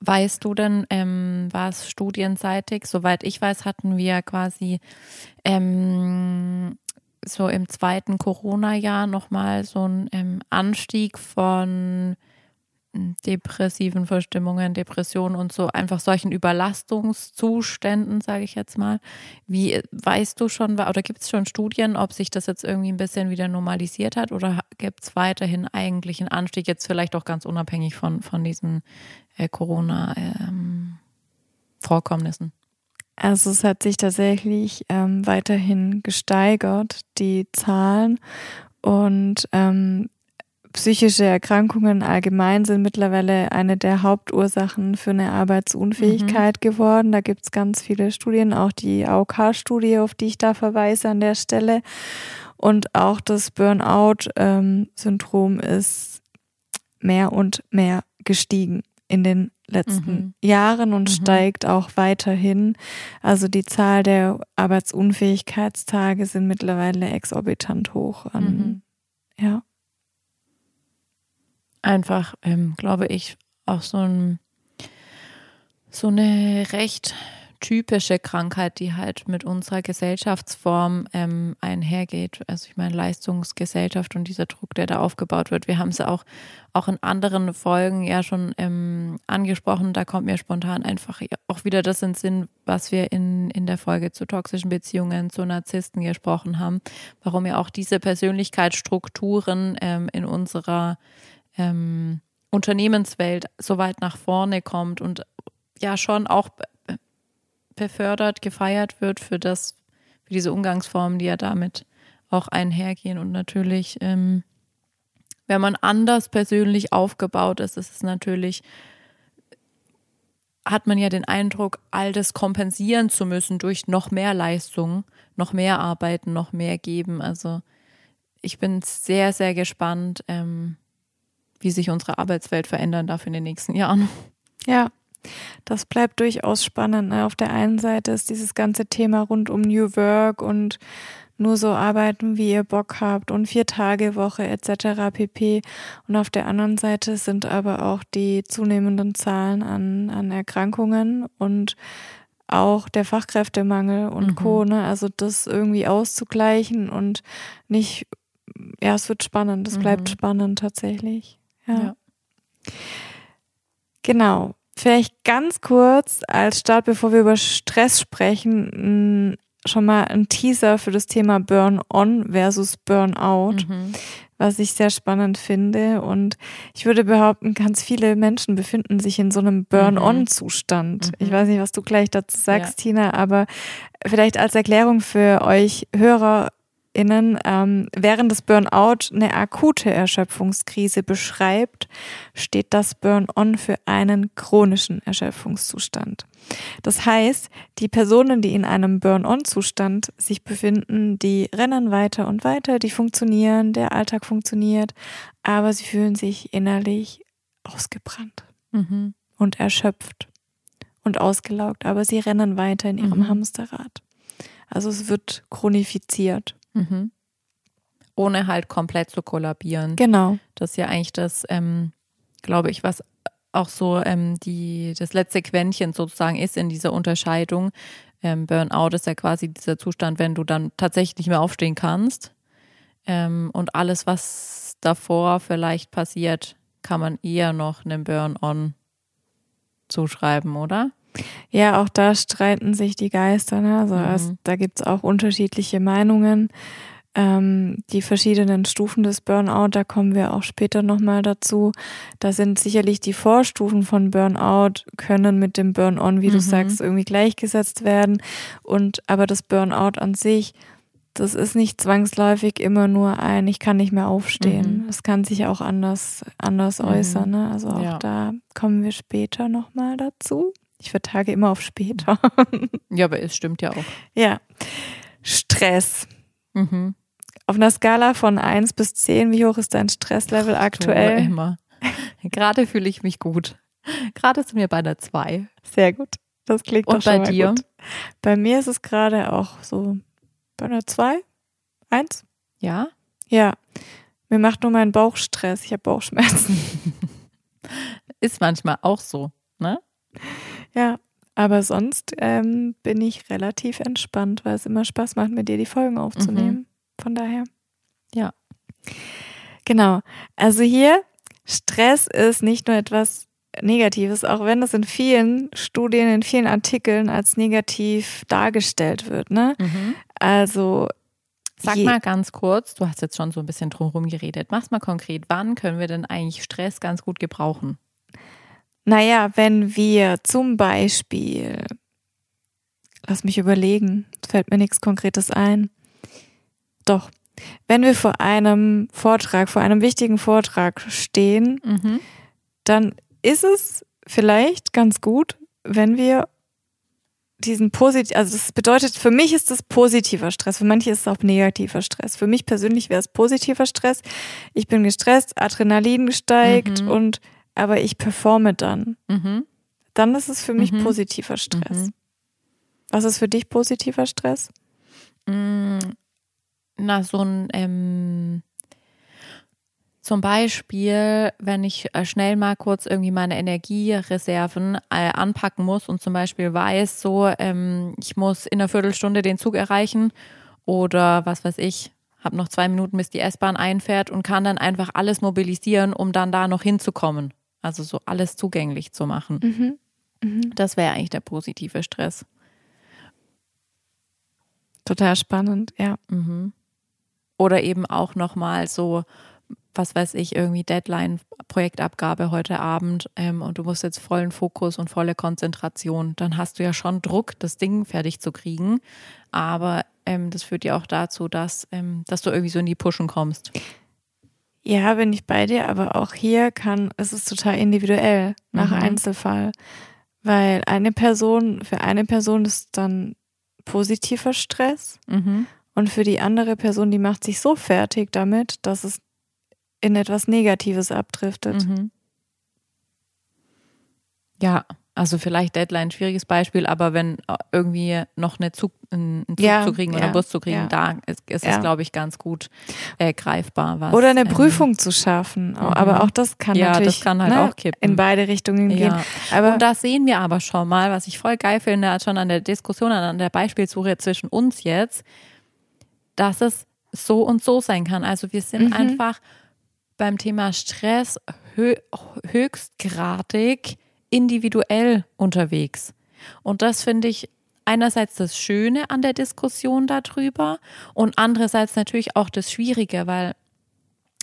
Weißt du denn, ähm, war es studienseitig? Soweit ich weiß, hatten wir quasi ähm, so im zweiten Corona-Jahr nochmal so einen ähm, Anstieg von depressiven Verstimmungen, Depressionen und so einfach solchen Überlastungszuständen, sage ich jetzt mal. Wie weißt du schon, oder gibt es schon Studien, ob sich das jetzt irgendwie ein bisschen wieder normalisiert hat oder gibt es weiterhin eigentlich einen Anstieg, jetzt vielleicht auch ganz unabhängig von, von diesen äh, Corona-Vorkommnissen? Ähm, also es hat sich tatsächlich ähm, weiterhin gesteigert, die Zahlen. Und ähm, psychische Erkrankungen allgemein sind mittlerweile eine der Hauptursachen für eine Arbeitsunfähigkeit mhm. geworden. Da gibt es ganz viele Studien, auch die AOK-Studie, auf die ich da verweise an der Stelle. Und auch das Burnout-Syndrom ähm, ist mehr und mehr gestiegen in den letzten mhm. Jahren und mhm. steigt auch weiterhin. Also die Zahl der Arbeitsunfähigkeitstage sind mittlerweile exorbitant hoch. An, mhm. Ja. Einfach, ähm, glaube ich, auch so ein so eine recht typische Krankheit, die halt mit unserer Gesellschaftsform ähm, einhergeht. Also ich meine Leistungsgesellschaft und dieser Druck, der da aufgebaut wird. Wir haben es auch, auch in anderen Folgen ja schon ähm, angesprochen. Da kommt mir spontan einfach auch wieder das in Sinn, was wir in, in der Folge zu toxischen Beziehungen, zu Narzissten gesprochen haben. Warum ja auch diese Persönlichkeitsstrukturen ähm, in unserer ähm, Unternehmenswelt so weit nach vorne kommt und ja schon auch befördert, gefeiert wird für das, für diese Umgangsformen, die ja damit auch einhergehen. Und natürlich, ähm, wenn man anders persönlich aufgebaut ist, ist es natürlich, hat man ja den Eindruck, all das kompensieren zu müssen durch noch mehr Leistung, noch mehr arbeiten, noch mehr geben. Also ich bin sehr, sehr gespannt, ähm, wie sich unsere Arbeitswelt verändern darf in den nächsten Jahren. Ja, das bleibt durchaus spannend. Ne? Auf der einen Seite ist dieses ganze Thema rund um New Work und nur so arbeiten, wie ihr Bock habt und vier Tage Woche etc. pp. Und auf der anderen Seite sind aber auch die zunehmenden Zahlen an, an Erkrankungen und auch der Fachkräftemangel und mhm. Co. Ne? Also das irgendwie auszugleichen und nicht, ja, es wird spannend, es bleibt mhm. spannend tatsächlich. Ja. ja. Genau. Vielleicht ganz kurz als Start, bevor wir über Stress sprechen, schon mal ein Teaser für das Thema Burn-on versus Burnout, mhm. was ich sehr spannend finde. Und ich würde behaupten, ganz viele Menschen befinden sich in so einem Burn-on-Zustand. Mhm. Ich weiß nicht, was du gleich dazu sagst, ja. Tina, aber vielleicht als Erklärung für euch Hörer innen ähm, während des Burnout eine akute Erschöpfungskrise beschreibt, steht das Burn-on für einen chronischen Erschöpfungszustand. Das heißt, die Personen, die in einem Burn-on-Zustand sich befinden, die rennen weiter und weiter, die funktionieren, der Alltag funktioniert, aber sie fühlen sich innerlich ausgebrannt mhm. und erschöpft und ausgelaugt, aber sie rennen weiter in ihrem mhm. Hamsterrad. Also es wird chronifiziert. Mhm. Ohne halt komplett zu kollabieren. Genau. Das ist ja eigentlich das, ähm, glaube ich, was auch so ähm, die, das letzte Quäntchen sozusagen ist in dieser Unterscheidung. Ähm, Burnout ist ja quasi dieser Zustand, wenn du dann tatsächlich nicht mehr aufstehen kannst. Ähm, und alles, was davor vielleicht passiert, kann man eher noch einem Burn-on zuschreiben, oder? Ja, auch da streiten sich die Geister. Ne? Also mhm. es, da gibt es auch unterschiedliche Meinungen. Ähm, die verschiedenen Stufen des Burnout, da kommen wir auch später nochmal dazu. Da sind sicherlich die Vorstufen von Burnout, können mit dem Burn-on, wie mhm. du sagst, irgendwie gleichgesetzt werden. Und aber das Burnout an sich, das ist nicht zwangsläufig immer nur ein, ich kann nicht mehr aufstehen. Es mhm. kann sich auch anders, anders mhm. äußern. Ne? Also auch ja. da kommen wir später nochmal dazu. Ich vertage immer auf später. [laughs] Ja, aber es stimmt ja auch. Ja. Stress. Mhm. Auf einer Skala von 1 bis 10, wie hoch ist dein Stresslevel aktuell? Oh, immer. [laughs] Gerade fühle ich mich gut. Gerade sind wir bei der 2. Sehr gut. Das klingt Und doch schon bei mal dir? Gut. Bei mir ist es gerade auch so bei einer 2, 1. Ja? Ja. Mir macht nur mein Bauch Stress. Ich habe Bauchschmerzen. [laughs] ist manchmal auch so, ne? Ja, aber sonst ähm, bin ich relativ entspannt, weil es immer Spaß macht, mit dir die Folgen aufzunehmen. Mhm. Von daher. Ja. Genau. Also hier Stress ist nicht nur etwas Negatives, auch wenn es in vielen Studien, in vielen Artikeln als negativ dargestellt wird. Ne? Mhm. Also Sag mal ganz kurz, du hast jetzt schon so ein bisschen drumherum geredet. Mach's mal konkret. Wann können wir denn eigentlich Stress ganz gut gebrauchen? Naja, wenn wir zum Beispiel, lass mich überlegen, es fällt mir nichts Konkretes ein. Doch, wenn wir vor einem Vortrag, vor einem wichtigen Vortrag stehen, Mhm. dann ist es vielleicht ganz gut, wenn wir diesen positiv, also das bedeutet, für mich ist das positiver Stress, für manche ist es auch negativer Stress. Für mich persönlich wäre es positiver Stress. Ich bin gestresst, Adrenalin steigt Mhm. und aber ich performe dann. Mhm. Dann ist es für mich Mhm. positiver Stress. Mhm. Was ist für dich positiver Stress? Mm, Na, so ein, ähm, zum Beispiel, wenn ich äh, schnell mal kurz irgendwie meine Energiereserven äh, anpacken muss und zum Beispiel weiß, so, ähm, ich muss in einer Viertelstunde den Zug erreichen oder was weiß ich, habe noch zwei Minuten, bis die S-Bahn einfährt und kann dann einfach alles mobilisieren, um dann da noch hinzukommen. Also so alles zugänglich zu machen. Mhm. Das wäre eigentlich der positive Stress. Total spannend, ja. Mhm. Oder eben auch nochmal so, was weiß ich, irgendwie Deadline, Projektabgabe heute Abend ähm, und du musst jetzt vollen Fokus und volle Konzentration. Dann hast du ja schon Druck, das Ding fertig zu kriegen. Aber ähm, das führt ja auch dazu, dass, ähm, dass du irgendwie so in die Pushen kommst. Ja, bin ich bei dir, aber auch hier kann, es ist total individuell nach Mhm. Einzelfall. Weil eine Person, für eine Person ist dann positiver Stress Mhm. und für die andere Person, die macht sich so fertig damit, dass es in etwas Negatives abdriftet. Mhm. Ja, also vielleicht Deadline, schwieriges Beispiel, aber wenn äh, irgendwie noch eine Zug, einen Zug Ja, zu kriegen oder ja, einen Bus zu kriegen, ja. da ist, ist es, glaube ich, ganz gut äh, greifbar. Was, Oder eine ähm, Prüfung zu schaffen. Au- Aber auch das kann Ja, das natürlich kann halt ne, auch kippen. in beide Richtungen gehen. Aber und das sehen wir aber schon mal, was ich voll geil finde, schon an der Diskussion, an der Beispielsuche zwischen uns jetzt, dass es so und so sein kann. Also wir sind Mhm. einfach beim Thema Stress hö höchstgradig individuell unterwegs. Und das finde ich einerseits das Schöne an der Diskussion darüber und andererseits natürlich auch das Schwierige, weil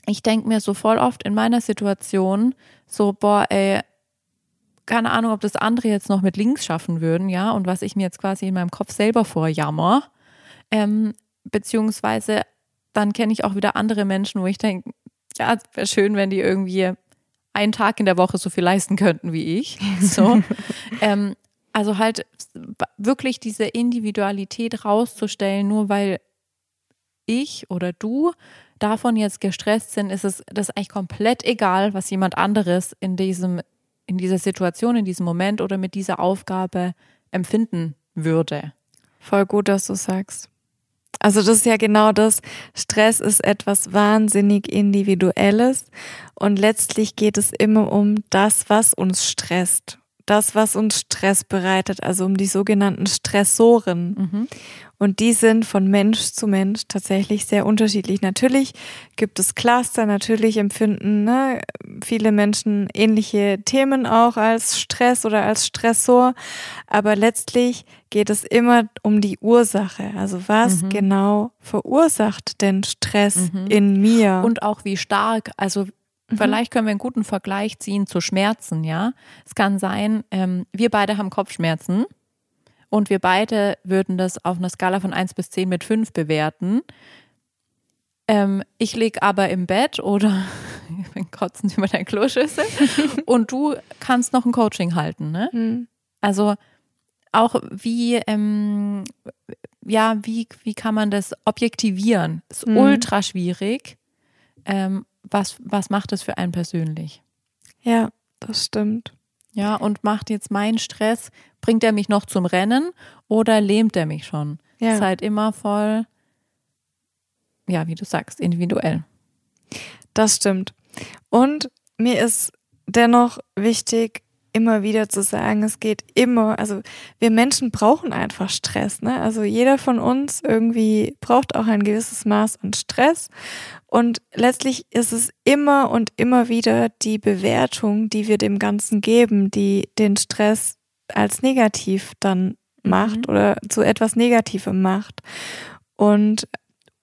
ich denke mir so voll oft in meiner Situation so, boah, ey, keine Ahnung, ob das andere jetzt noch mit links schaffen würden, ja, und was ich mir jetzt quasi in meinem Kopf selber vorjammer. Ähm, beziehungsweise dann kenne ich auch wieder andere Menschen, wo ich denke, ja, wäre schön, wenn die irgendwie einen Tag in der Woche so viel leisten könnten wie ich. [laughs] So. ähm, also halt wirklich diese Individualität rauszustellen, nur weil ich oder du davon jetzt gestresst sind, ist es das ist eigentlich komplett egal, was jemand anderes in diesem in dieser Situation, in diesem Moment oder mit dieser Aufgabe empfinden würde. Voll gut, dass du sagst. Also das ist ja genau das. Stress ist etwas wahnsinnig Individuelles und letztlich geht es immer um das, was uns stresst. Das, was uns Stress bereitet, also um die sogenannten Stressoren. Und die sind von Mensch zu Mensch tatsächlich sehr unterschiedlich. Natürlich gibt es Cluster, natürlich empfinden ne, viele Menschen ähnliche Themen auch als Stress oder als Stressor, aber letztlich geht es immer um die Ursache. Also was Mhm. genau verursacht denn Stress in mir? Und auch wie stark, also vielleicht können wir einen guten Vergleich ziehen zu Schmerzen, ja. Es kann sein, ähm, wir beide haben Kopfschmerzen und wir beide würden das auf einer Skala von 1 bis 10 mit 5 bewerten. Ähm, ich lieg aber im Bett oder [laughs] ich bin kotzen über dein Kloschüssel [laughs] und du kannst noch ein Coaching halten, ne? Hm. Also auch wie, ähm, ja, wie, wie kann man das objektivieren? Ist Mhm. ultra schwierig. Ähm, was, was macht es für einen persönlich? Ja, das stimmt. Ja, und macht jetzt meinen Stress, bringt er mich noch zum Rennen oder lähmt er mich schon? Ja. Ist halt immer voll, ja, wie du sagst, individuell. Das stimmt. Und mir ist dennoch wichtig, immer wieder zu sagen, es geht immer, also wir Menschen brauchen einfach Stress, ne? Also jeder von uns irgendwie braucht auch ein gewisses Maß an Stress und letztlich ist es immer und immer wieder die Bewertung, die wir dem Ganzen geben, die den Stress als negativ dann macht mhm. oder zu etwas Negativem macht. Und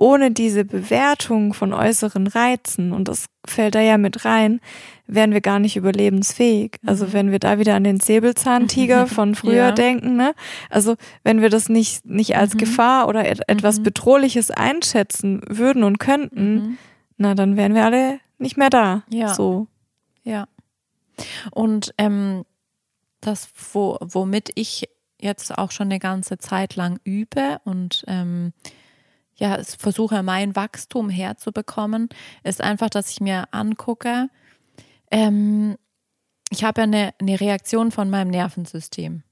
ohne diese Bewertung von äußeren Reizen, und das fällt da ja mit rein, wären wir gar nicht überlebensfähig. Also mhm. wenn wir da wieder an den Säbelzahntiger [laughs] von früher ja. denken, ne? Also wenn wir das nicht, nicht als mhm. Gefahr oder et etwas mhm. Bedrohliches einschätzen würden und könnten, mhm. na, dann wären wir alle nicht mehr da. Ja. So. Ja. Und ähm, das, wo, womit ich jetzt auch schon eine ganze Zeit lang übe und ähm, ja, versuche mein Wachstum herzubekommen, ist einfach, dass ich mir angucke, ähm, ich habe ja eine, eine Reaktion von meinem Nervensystem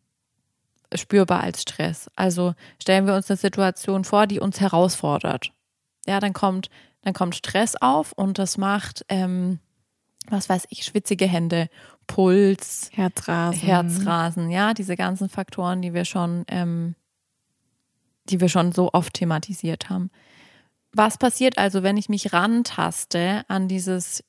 spürbar als Stress. Also stellen wir uns eine Situation vor, die uns herausfordert. Ja, dann kommt, dann kommt Stress auf und das macht, ähm, was weiß ich, schwitzige Hände, Puls, Herzrasen, Herzrasen, ja, diese ganzen Faktoren, die wir schon ähm, die wir schon so oft thematisiert haben. Was passiert also, wenn ich mich rantaste an dieses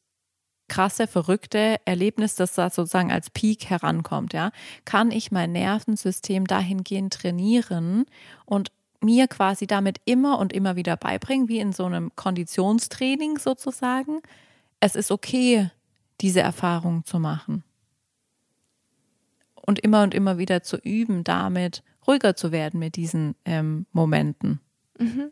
krasse, verrückte Erlebnis, das da sozusagen als Peak herankommt, ja? Kann ich mein Nervensystem dahingehend trainieren und mir quasi damit immer und immer wieder beibringen, wie in so einem Konditionstraining sozusagen. Es ist okay, diese Erfahrung zu machen. Und immer und immer wieder zu üben, damit ruhiger zu werden mit diesen ähm, Momenten. Mhm.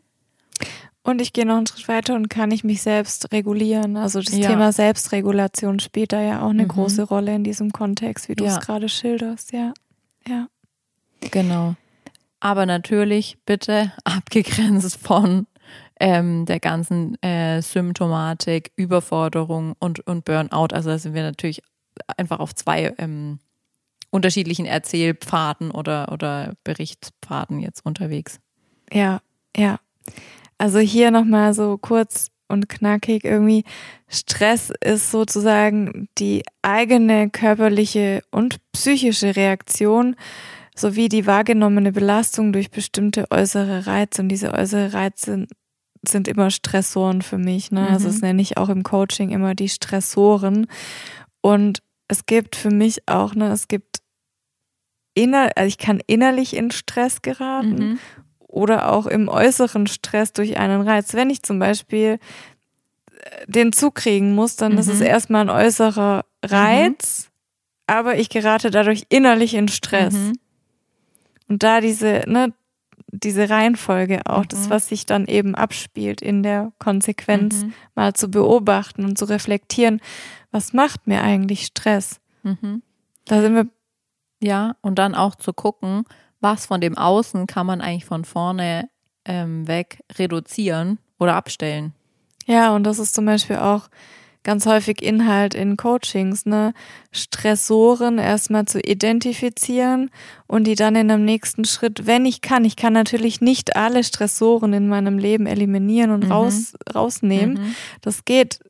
Und ich gehe noch einen Schritt weiter und kann ich mich selbst regulieren. Also das ja. Thema Selbstregulation spielt da ja auch eine mhm. große Rolle in diesem Kontext, wie du ja. es gerade schilderst, ja. Ja. Genau. Aber natürlich bitte [laughs] abgegrenzt von ähm, der ganzen äh, Symptomatik, Überforderung und, und Burnout. Also da sind wir natürlich einfach auf zwei ähm, unterschiedlichen Erzählpfaden oder, oder Berichtspfaden jetzt unterwegs. Ja, ja. Also hier nochmal so kurz und knackig irgendwie. Stress ist sozusagen die eigene körperliche und psychische Reaktion sowie die wahrgenommene Belastung durch bestimmte äußere Reize. Und diese äußere Reize sind immer Stressoren für mich. Ne? Also mhm. Also das nenne ich auch im Coaching immer die Stressoren. Und es gibt für mich auch, ne, es gibt inner, also ich kann innerlich in Stress geraten mhm. oder auch im äußeren Stress durch einen Reiz. Wenn ich zum Beispiel äh, den Zug kriegen muss, dann mhm. ist es mhm. erstmal ein äußerer Reiz, mhm. aber ich gerate dadurch innerlich in Stress. Mhm. Und da diese, ne, diese Reihenfolge auch, das, mhm. was sich dann eben abspielt in der Konsequenz, mal zu beobachten und zu reflektieren, was macht mir eigentlich Stress? Da sind wir ja, und dann auch zu gucken, was von dem Außen kann man eigentlich von vorne ähm, weg reduzieren oder abstellen. Ja, und das ist zum Beispiel auch ganz häufig Inhalt in Coachings, ne? Stressoren erstmal zu identifizieren und die dann in einem nächsten Schritt, wenn ich kann, ich kann natürlich nicht alle Stressoren in meinem Leben eliminieren und mhm. raus, rausnehmen. Mhm. Das geht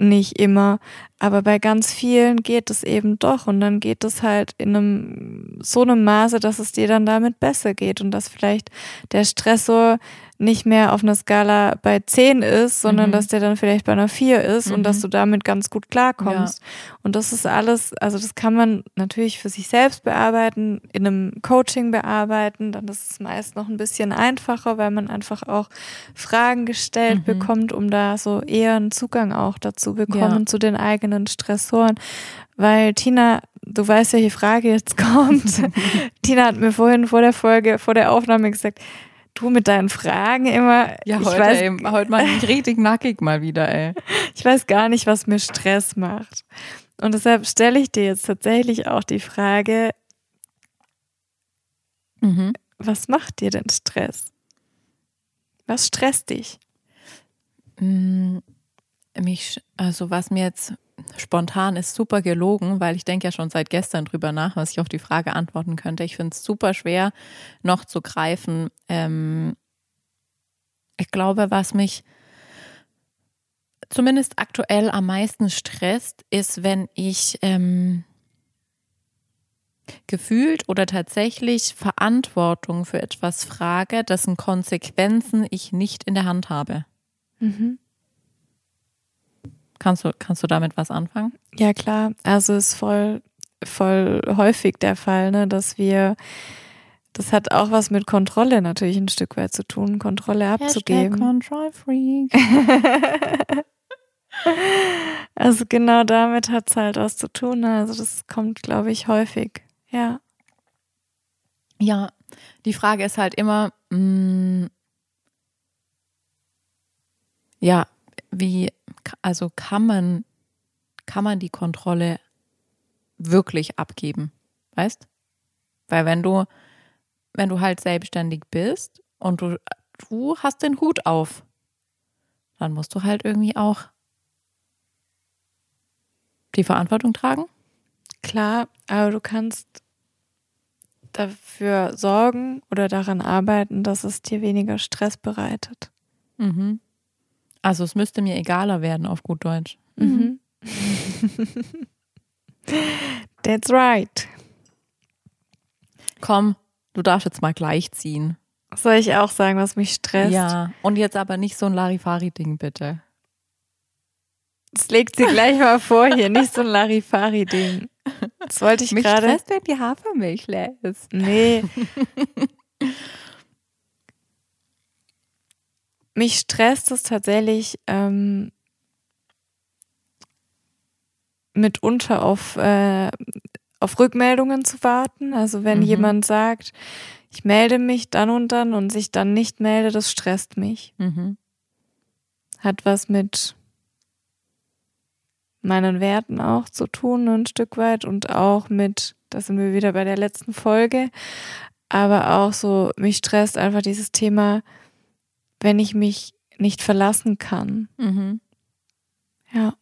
nicht immer, aber bei ganz vielen geht es eben doch und dann geht es halt in einem so einem Maße, dass es dir dann damit besser geht und dass vielleicht der Stressor nicht mehr auf einer Skala bei 10 ist, sondern mhm. dass der dann vielleicht bei einer 4 ist mhm. und dass mhm. du damit ganz gut klarkommst. Ja. Und das ist alles, also das kann man natürlich für sich selbst bearbeiten, in einem Coaching bearbeiten, dann ist es meist noch ein bisschen einfacher, weil man einfach auch Fragen gestellt mhm. bekommt, um da so eher einen Zugang auch dazu bekommen, ja. zu den eigenen Stressoren. Weil Tina, du weißt, welche Frage jetzt [laughs] kommt. [laughs] Tina hat mir vorhin vor der Folge, vor der Aufnahme gesagt, du mit deinen Fragen immer. Ja, heute, weiß, ey, heute mal richtig [laughs] nackig mal wieder, ey. Ich weiß gar nicht, was mir Stress macht. Und deshalb stelle ich dir jetzt tatsächlich auch die Frage, mhm. was macht dir denn Stress? Was stresst dich? Mm, mich, also was mir jetzt spontan ist super gelogen, weil ich denke ja schon seit gestern drüber nach, was ich auf die Frage antworten könnte. Ich finde es super schwer noch zu greifen. Ähm, ich glaube, was mich zumindest aktuell am meisten stresst, ist, wenn ich ähm, gefühlt oder tatsächlich Verantwortung für etwas frage, dessen Konsequenzen ich nicht in der Hand habe. Mhm. Kannst du, kannst du damit was anfangen? Ja, klar. Also ist voll, voll häufig der Fall, ne, dass wir, das hat auch was mit Kontrolle natürlich ein Stück weit zu tun, Kontrolle abzugeben. Control Freak. [laughs] also genau damit hat es halt was zu tun. ne? Also das kommt, glaube ich, häufig. Ja. Ja, die Frage ist halt immer, mh, ja, wie, also kann man, kann man die Kontrolle wirklich abgeben, weißt? Weil wenn du, wenn du halt selbstständig bist und du, du hast den Hut auf, dann musst du halt irgendwie auch die Verantwortung tragen. Klar, aber du kannst dafür sorgen oder daran arbeiten, dass es dir weniger Stress bereitet. Mhm. Also es müsste mir egaler werden auf gut Deutsch. Mhm. [laughs] That's right. Komm, du darfst jetzt mal gleich ziehen. Soll ich auch sagen, was mich stresst? Ja, und jetzt aber nicht so ein Larifari-Ding, bitte. Das legt sie gleich mal vor hier, nicht so ein Larifari-Ding. Das wollte ich Mich gerade. stresst, wenn die Hafermilch leer ist. Nee. [laughs] Mich stresst es tatsächlich ähm, mitunter auf, äh, auf Rückmeldungen zu warten. Also wenn Mhm. jemand sagt, ich melde mich dann und dann und sich dann nicht melde, das stresst mich. Mhm. Hat was mit meinen Werten auch zu tun, ein Stück weit und auch mit, da sind wir wieder bei der letzten Folge, aber auch so, mich stresst einfach dieses Thema, wenn ich mich nicht verlassen kann. Mhm. Ja,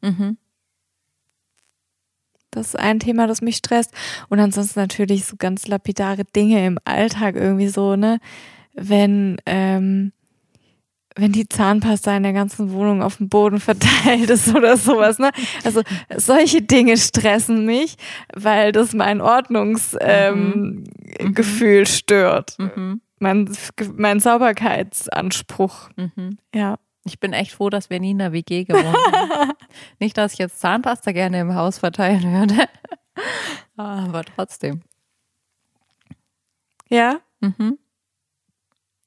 Mhm. das ist ein Thema, das mich stresst. Und ansonsten natürlich so ganz lapidare Dinge im Alltag irgendwie so, ne? Wenn, ähm, wenn die Zahnpasta in der ganzen Wohnung auf dem Boden [laughs] verteilt ist oder sowas, ne? Also solche Dinge stressen mich, weil das mein Ordnungsgefühl ähm, Mhm. Gefühl stört. Mhm. Mein, mein Sauberkeitsanspruch. Mhm. Ja. Ich bin echt froh, dass wir nie in der WG gewohnt haben. [laughs] Nicht, dass ich jetzt Zahnpasta gerne im Haus verteilen würde. Aber trotzdem. Ja. Mhm.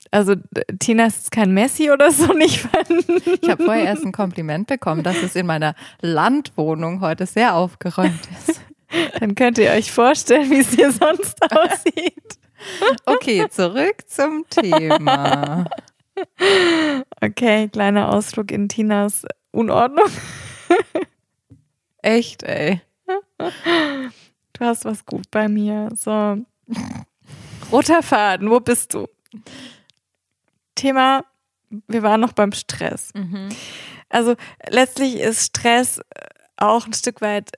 Also Tina ist kein Messi oder so [laughs] nicht. Ich habe vorher erst ein Kompliment bekommen, dass es in meiner Landwohnung heute sehr aufgeräumt ist. Dann könnt ihr euch vorstellen, wie es hier sonst [laughs] aussieht. Okay, zurück zum Thema. Okay, kleiner Ausflug in Tinas Unordnung. Echt, ey. Du hast was gut bei mir. So. Roter Faden, wo bist du? Thema, wir waren noch beim Stress. Mhm. Also letztlich ist Stress auch ein Stück weit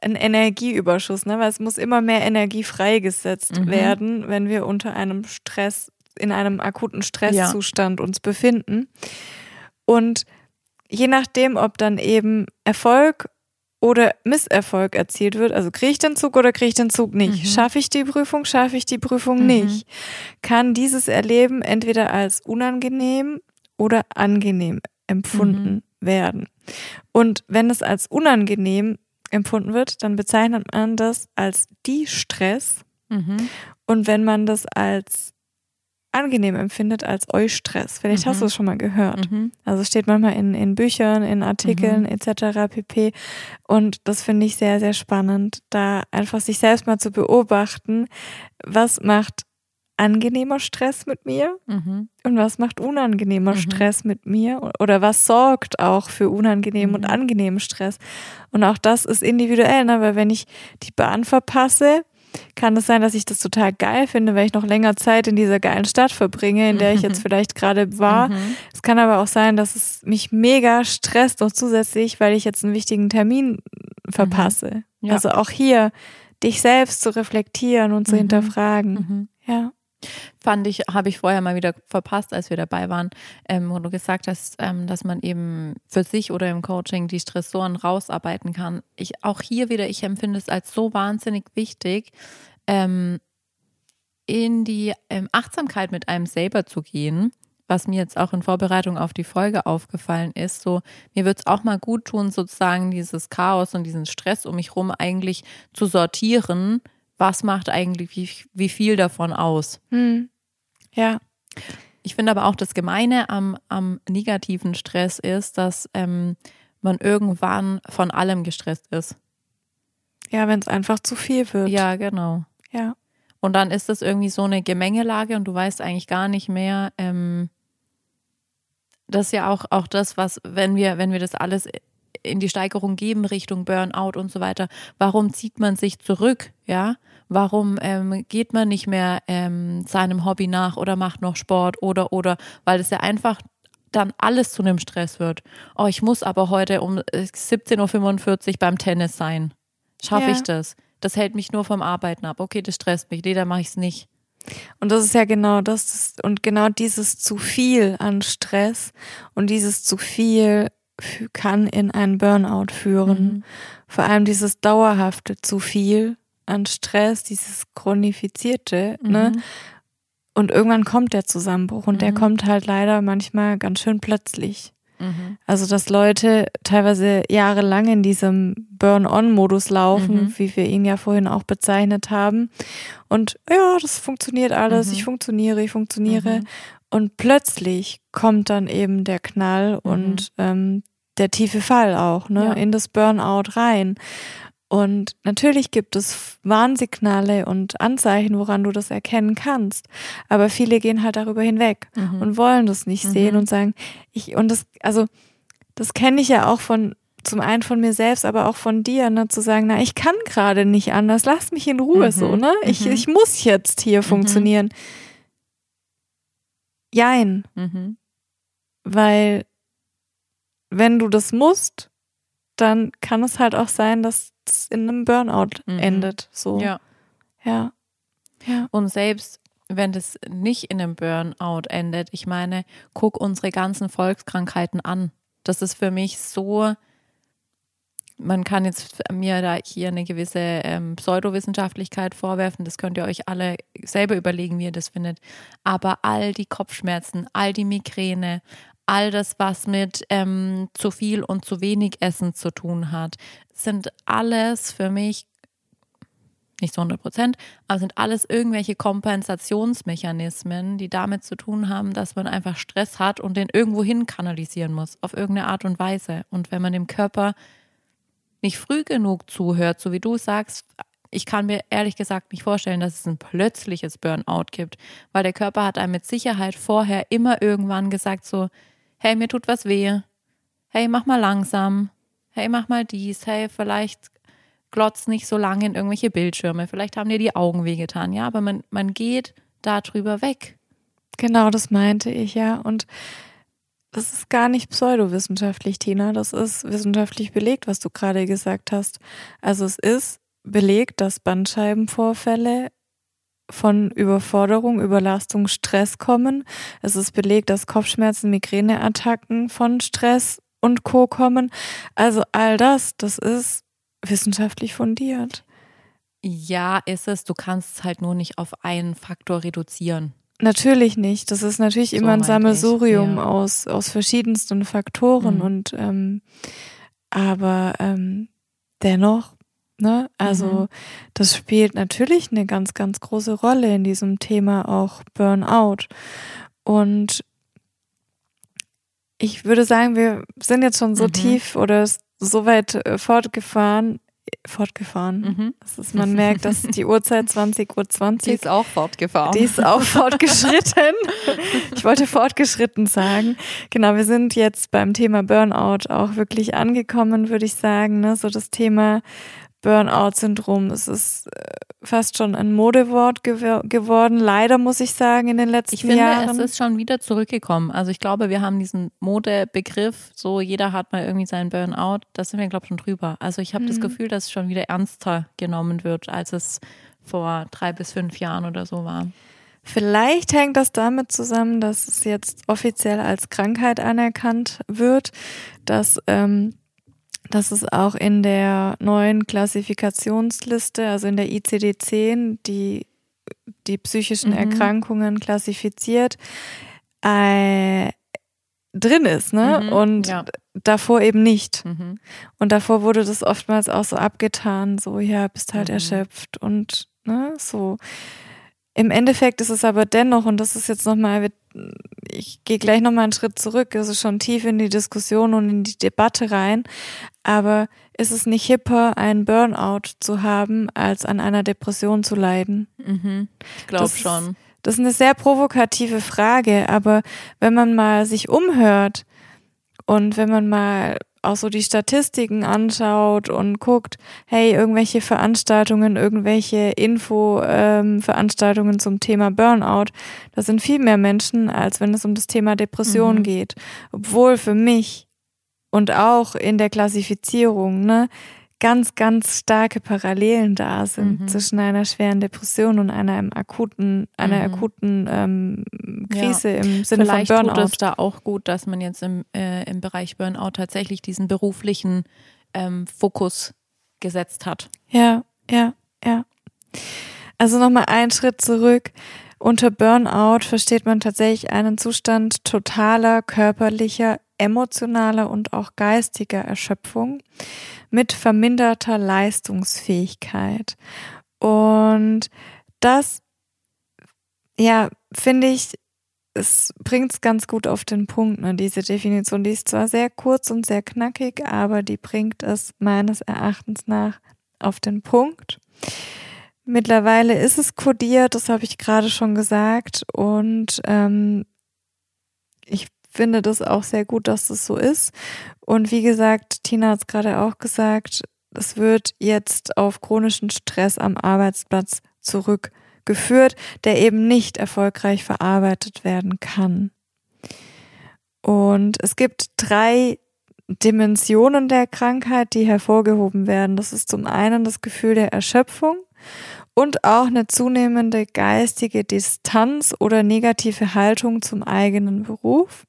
ein Energieüberschuss, ne? weil es muss immer mehr Energie freigesetzt Mhm. werden, wenn wir unter einem Stress, in einem akuten Stresszustand uns befinden. Und je nachdem, ob dann eben Erfolg oder Misserfolg erzielt wird, also kriege ich den Zug oder kriege ich den Zug nicht, Mhm. schaffe ich die Prüfung, schaffe ich die Prüfung Mhm. nicht, kann dieses Erleben entweder als unangenehm oder angenehm empfunden werden. Und wenn es als unangenehm empfunden wird, dann bezeichnet man das als die Stress. Mhm. Und wenn man das als angenehm empfindet, als Eustress. Vielleicht hast Mhm. du es schon mal gehört. Mhm. Also steht manchmal in, in Büchern, in Artikeln etc. pp. Und das finde ich sehr, sehr spannend, da einfach sich selbst mal zu beobachten, was macht angenehmer Stress mit mir Mhm. und was macht unangenehmer Mhm. Stress mit mir oder was sorgt auch für unangenehmen und Mhm. angenehmen Stress. Und auch das ist individuell, ne? weil wenn ich die Bahn verpasse, kann es sein, dass ich das total geil finde, weil ich noch länger Zeit in dieser geilen Stadt verbringe, in der ich jetzt vielleicht gerade war. Mhm. Es kann aber auch sein, dass es mich mega stresst, noch zusätzlich, weil ich jetzt einen wichtigen Termin verpasse. Mhm. Ja. Also auch hier dich selbst zu reflektieren und zu Mhm. hinterfragen. Mhm. Ja. Fand ich, habe ich vorher mal wieder verpasst, als wir dabei waren, ähm, wo du gesagt hast, ähm, dass man eben für sich oder im Coaching die Stressoren rausarbeiten kann. Ich auch hier wieder, ich empfinde es als so wahnsinnig wichtig, ähm, in die ähm, Achtsamkeit mit einem selber zu gehen was mir jetzt auch in Vorbereitung auf die Folge aufgefallen ist, so mir wird es auch mal gut tun, sozusagen dieses Chaos und diesen Stress um mich rum eigentlich zu sortieren. Was macht eigentlich wie, wie viel davon aus? Hm. Ja. Ich finde aber auch das Gemeine am, am negativen Stress ist, dass ähm, man irgendwann von allem gestresst ist. Ja, wenn es einfach zu viel wird. Ja, genau. Ja. Und dann ist das irgendwie so eine Gemengelage und du weißt eigentlich gar nicht mehr, ähm, das ist ja auch, auch das, was, wenn wir, wenn wir das alles in die Steigerung geben Richtung Burnout und so weiter, warum zieht man sich zurück? Ja, warum ähm, geht man nicht mehr ähm, seinem Hobby nach oder macht noch Sport oder oder, weil es ja einfach dann alles zu einem Stress wird. Oh, ich muss aber heute um 17.45 äh, Uhr beim Tennis sein. Schaffe ja. ich das? Das hält mich nur vom Arbeiten ab. Okay, das stresst mich. Nee, dann mache ich es nicht. Und das ist ja genau das und genau dieses zu viel an Stress und dieses zu viel kann in einen Burnout führen. Mhm. Vor allem dieses dauerhafte zu viel an Stress, dieses chronifizierte, ne? mhm. ne? Und irgendwann kommt der Zusammenbruch und mhm. der kommt halt leider manchmal ganz schön plötzlich. Mhm. Also, dass Leute teilweise jahrelang in diesem Burn-on-Modus laufen, mhm. wie wir ihn ja vorhin auch bezeichnet haben. Und ja, das funktioniert alles, mhm. ich funktioniere, ich funktioniere. Mhm. Und plötzlich kommt dann eben der Knall mhm. und ähm, der tiefe Fall auch, ne, ja. in das Burnout rein. Und natürlich gibt es Warnsignale und Anzeichen, woran du das erkennen kannst. Aber viele gehen halt darüber hinweg mhm. und wollen das nicht mhm. sehen und sagen, ich, und das, also, das kenne ich ja auch von, zum einen von mir selbst, aber auch von dir, ne, zu sagen, na, ich kann gerade nicht anders, lass mich in Ruhe, mhm. so, ne? Ich, mhm. ich muss jetzt hier mhm. funktionieren. Jein. Mhm. Weil, wenn du das musst, dann kann es halt auch sein, dass es in einem Burnout mhm. endet. So. Ja. Ja. ja. Und selbst wenn das nicht in einem Burnout endet, ich meine, guck unsere ganzen Volkskrankheiten an. Das ist für mich so, man kann jetzt mir da hier eine gewisse ähm, Pseudowissenschaftlichkeit vorwerfen, das könnt ihr euch alle selber überlegen, wie ihr das findet. Aber all die Kopfschmerzen, all die Migräne, all das, was mit ähm, zu viel und zu wenig Essen zu tun hat, sind alles für mich, nicht zu 100 Prozent, aber sind alles irgendwelche Kompensationsmechanismen, die damit zu tun haben, dass man einfach Stress hat und den irgendwo hin kanalisieren muss, auf irgendeine Art und Weise. Und wenn man dem Körper nicht früh genug zuhört, so wie du sagst, ich kann mir ehrlich gesagt nicht vorstellen, dass es ein plötzliches Burnout gibt, weil der Körper hat einem mit Sicherheit vorher immer irgendwann gesagt, so, hey, mir tut was weh. Hey, mach mal langsam. Hey, mach mal dies. Hey, vielleicht glotz nicht so lange in irgendwelche Bildschirme. Vielleicht haben dir die Augen wehgetan. Ja, aber man, man geht da drüber weg. Genau, das meinte ich, ja. Und das ist gar nicht pseudowissenschaftlich, Tina. Das ist wissenschaftlich belegt, was du gerade gesagt hast. Also es ist belegt, dass Bandscheibenvorfälle von Überforderung, Überlastung, Stress kommen. Es ist belegt, dass Kopfschmerzen, Migräneattacken von Stress und Co. kommen. Also all das, das ist wissenschaftlich fundiert. Ja, ist es. Du kannst es halt nur nicht auf einen Faktor reduzieren. Natürlich nicht. Das ist natürlich so immer ein Sammelsurium ja. aus, aus verschiedensten Faktoren mhm. und ähm, aber ähm, dennoch Ne? Also mhm. das spielt natürlich eine ganz, ganz große Rolle in diesem Thema auch Burnout. Und ich würde sagen, wir sind jetzt schon so mhm. tief oder so weit äh, fortgefahren, fortgefahren. Mhm. Ist, man merkt, dass die Uhrzeit [laughs] 20.20 Uhr. 20, die ist auch fortgefahren. Die ist auch fortgeschritten. ich wollte fortgeschritten sagen. Genau, wir sind jetzt beim Thema Burnout auch wirklich angekommen, würde ich sagen. Ne? So das Thema Burnout-Syndrom. Es ist äh, fast schon ein Modewort gew geworden, leider muss ich sagen, in den letzten ich finde, Jahren. Es ist schon wieder zurückgekommen. Also ich glaube, wir haben diesen Modebegriff, so jeder hat mal irgendwie seinen Burnout, da sind wir, glaube ich, schon drüber. Also ich habe mhm. das Gefühl, dass es schon wieder ernster genommen wird, als es vor drei bis fünf Jahren oder so war. Vielleicht hängt das damit zusammen, dass es jetzt offiziell als Krankheit anerkannt wird, dass, ähm, dass es auch in der neuen Klassifikationsliste, also in der ICD-10, die die psychischen mhm. Erkrankungen klassifiziert, äh, drin ist, ne? Mhm, und ja. davor eben nicht. Mhm. Und davor wurde das oftmals auch so abgetan, so, ja, bist halt mhm. erschöpft und ne, so. Im Endeffekt ist es aber dennoch, und das ist jetzt nochmal, ich gehe gleich nochmal einen Schritt zurück, also schon tief in die Diskussion und in die Debatte rein, aber ist es nicht hipper, einen Burnout zu haben, als an einer Depression zu leiden? Mhm. Ich glaube schon. Das ist eine sehr provokative Frage, aber wenn man mal sich umhört und wenn man mal auch so die Statistiken anschaut und guckt, hey, irgendwelche Veranstaltungen, irgendwelche Info-Veranstaltungen ähm, zum Thema Burnout, da sind viel mehr Menschen, als wenn es um das Thema Depression mhm. geht. Obwohl für mich und auch in der Klassifizierung, ne, ganz, ganz starke Parallelen da sind mhm. zwischen einer schweren Depression und einer akuten, einer mhm. akuten ähm, Krise ja. im Sinne Vielleicht von Burnout. Vielleicht tut es da auch gut, dass man jetzt im, äh, im Bereich Burnout tatsächlich diesen beruflichen ähm, Fokus gesetzt hat. Ja, ja, ja. Also nochmal einen Schritt zurück. Unter Burnout versteht man tatsächlich einen Zustand totaler körperlicher, emotionaler und auch geistiger Erschöpfung mit verminderter Leistungsfähigkeit. Und das, ja, finde ich, es bringt es ganz gut auf den Punkt, ne, diese Definition. Die ist zwar sehr kurz und sehr knackig, aber die bringt es meines Erachtens nach auf den Punkt. Mittlerweile ist es kodiert, das habe ich gerade schon gesagt. Und ähm, ich finde das auch sehr gut, dass das so ist. Und wie gesagt, Tina hat es gerade auch gesagt, es wird jetzt auf chronischen Stress am Arbeitsplatz zurückgeführt, der eben nicht erfolgreich verarbeitet werden kann. Und es gibt drei Dimensionen der Krankheit, die hervorgehoben werden. Das ist zum einen das Gefühl der Erschöpfung und auch eine zunehmende geistige Distanz oder negative Haltung zum eigenen Beruf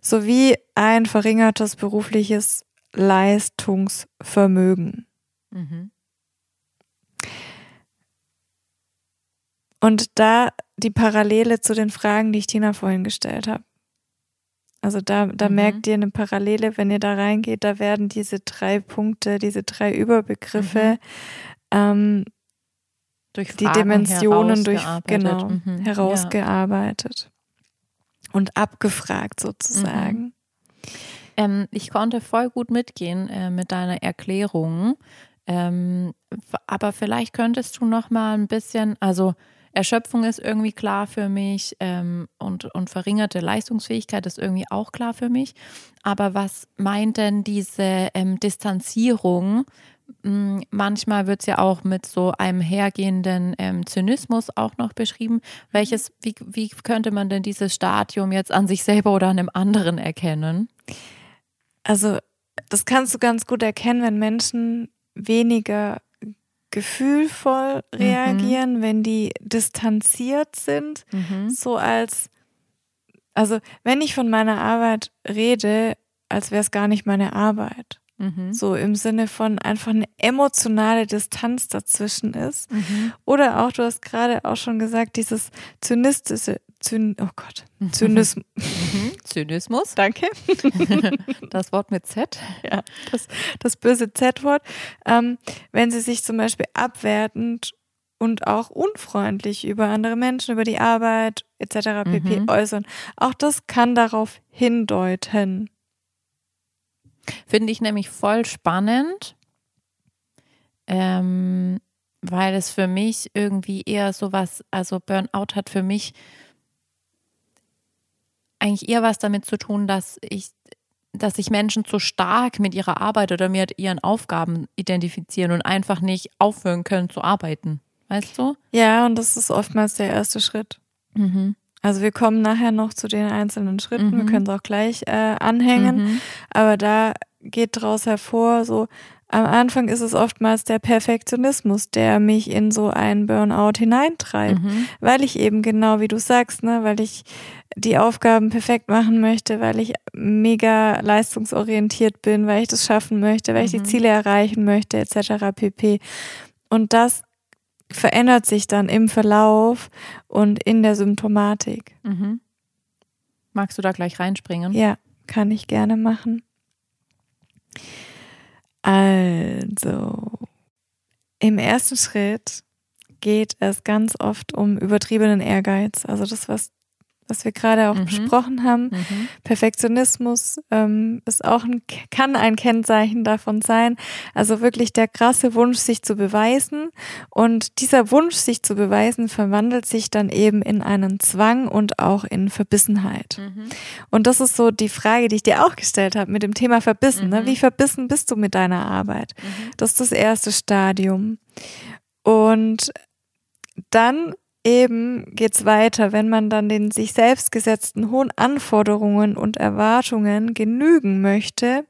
sowie ein verringertes berufliches Leistungsvermögen. Mhm. Und da die Parallele zu den Fragen, die ich Tina vorhin gestellt habe. Also da, da mhm. merkt ihr eine Parallele, wenn ihr da reingeht, da werden diese drei Punkte, diese drei Überbegriffe, mhm. ähm, durch die Dimensionen durch genau mhm. herausgearbeitet und abgefragt sozusagen. Mhm. Ähm, ich konnte voll gut mitgehen äh, mit deiner Erklärung. Ähm, aber vielleicht könntest du noch mal ein bisschen, also Erschöpfung ist irgendwie klar für mich ähm, und, und verringerte Leistungsfähigkeit ist irgendwie auch klar für mich. Aber was meint denn diese ähm, Distanzierung manchmal wird es ja auch mit so einem hergehenden ähm, Zynismus auch noch beschrieben. Welches, wie, wie könnte man denn dieses Stadium jetzt an sich selber oder an einem anderen erkennen? Also, das kannst du ganz gut erkennen, wenn Menschen weniger gefühlvoll mhm. reagieren, mhm. wenn die distanziert sind, mhm. so als, also wenn ich von meiner Arbeit rede, als wäre es gar nicht meine Arbeit. Mhm. So im Sinne von einfach eine emotionale Distanz dazwischen ist. Mhm. Oder auch, du hast gerade auch schon gesagt, dieses zynistische, Zyn, oh Gott, [laughs] Zynismus. Mhm. Zynismus. [laughs] Danke. [laughs] Das Wort mit Z. Ja, das, das böse Z-Wort. Ähm, wenn sie sich zum Beispiel abwertend und auch unfreundlich über andere Menschen, über die Arbeit etc. pp. Mhm. äußern. Auch das kann darauf hindeuten. Finde ich nämlich voll spannend, ähm, weil es für mich irgendwie eher sowas, also Burnout hat für mich eigentlich eher was damit zu tun, dass ich, dass sich Menschen zu stark mit ihrer Arbeit oder mit ihren Aufgaben identifizieren und einfach nicht aufhören können zu arbeiten. Weißt du? Ja, und das ist oftmals der erste Schritt. Mhm. Also wir kommen nachher noch zu den einzelnen Schritten, mhm. wir können es auch gleich äh, anhängen, mhm. aber da geht daraus hervor, so am Anfang ist es oftmals der Perfektionismus, der mich in so einen Burnout hineintreibt, mhm. weil ich eben genau wie du sagst, ne, weil ich die Aufgaben perfekt machen möchte, weil ich mega leistungsorientiert bin, weil ich das schaffen möchte, weil ich die mhm. Ziele erreichen möchte, etc. pp. Und das verändert sich dann im Verlauf und in der Symptomatik. Mhm. Magst du da gleich reinspringen? Ja, kann ich gerne machen. Also, im ersten Schritt geht es ganz oft um übertriebenen Ehrgeiz. Also das, was was wir gerade auch mhm. besprochen haben. Mhm. Perfektionismus ähm, ist auch ein, kann ein Kennzeichen davon sein. Also wirklich der krasse Wunsch, sich zu beweisen. Und dieser Wunsch, sich zu beweisen, verwandelt sich dann eben in einen Zwang und auch in Verbissenheit. Mhm. Und das ist so die Frage, die ich dir auch gestellt habe mit dem Thema Verbissen. Ne? Mhm. Wie verbissen bist du mit deiner Arbeit? Mhm. Das ist das erste Stadium. Und dann eben geht's weiter, wenn man dann den sich selbst gesetzten hohen Anforderungen und Erwartungen genügen möchte,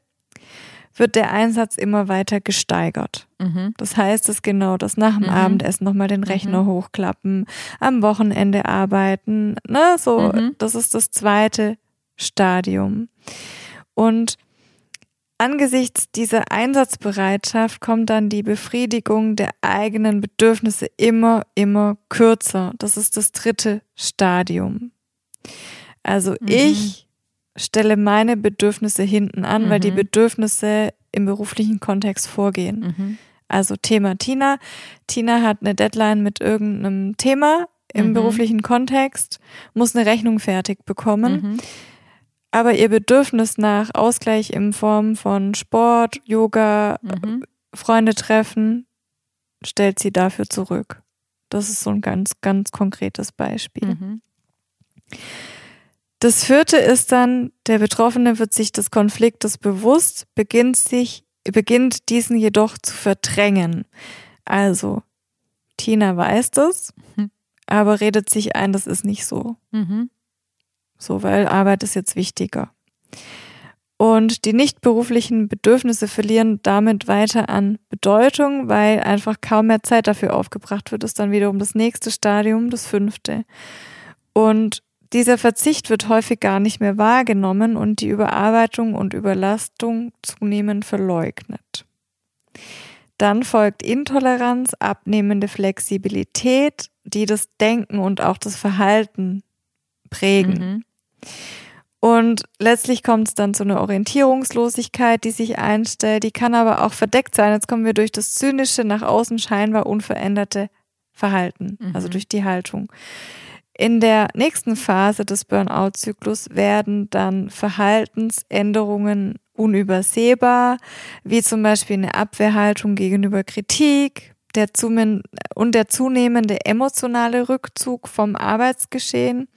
wird der Einsatz immer weiter gesteigert. Mhm. Das heißt es genau, dass nach dem mhm. Abendessen nochmal den Rechner mhm. hochklappen, am Wochenende arbeiten, ne, so, mhm. das ist das zweite Stadium. Und Angesichts dieser Einsatzbereitschaft kommt dann die Befriedigung der eigenen Bedürfnisse immer, immer kürzer. Das ist das dritte Stadium. Also mhm. ich stelle meine Bedürfnisse hinten an, mhm. weil die mhm. Bedürfnisse im beruflichen Kontext vorgehen. Mhm. Also Thema Tina. Tina hat eine Deadline mit irgendeinem Thema im mhm. beruflichen Kontext, muss eine Rechnung fertig bekommen. Aber ihr Bedürfnis nach Ausgleich in Form von Sport, Yoga, mhm. Freunde treffen, stellt sie dafür zurück. Das ist so ein ganz, ganz konkretes Beispiel. Mhm. Das vierte ist dann, der Betroffene wird sich des Konfliktes bewusst, beginnt sich, beginnt diesen jedoch zu verdrängen. Also, Tina weiß das, mhm. aber redet sich ein, das ist nicht so. Mhm. So, weil Arbeit ist jetzt wichtiger. Und die nicht beruflichen Bedürfnisse verlieren damit weiter an Bedeutung, weil einfach kaum mehr Zeit dafür aufgebracht wird, ist dann wiederum das nächste Stadium, das fünfte. Und dieser Verzicht wird häufig gar nicht mehr wahrgenommen und die Überarbeitung und Überlastung zunehmend verleugnet. Dann folgt Intoleranz, abnehmende Flexibilität, die das Denken und auch das Verhalten prägen. Mhm. Und letztlich kommt es dann zu einer Orientierungslosigkeit, die sich einstellt. Die kann aber auch verdeckt sein. Jetzt kommen wir durch das zynische, nach außen scheinbar unveränderte Verhalten, mhm. also durch die Haltung. In der nächsten Phase des Burnout-Zyklus werden dann Verhaltensänderungen unübersehbar, wie zum Beispiel eine Abwehrhaltung gegenüber Kritik, der und der zunehmende emotionale Rückzug vom Arbeitsgeschehen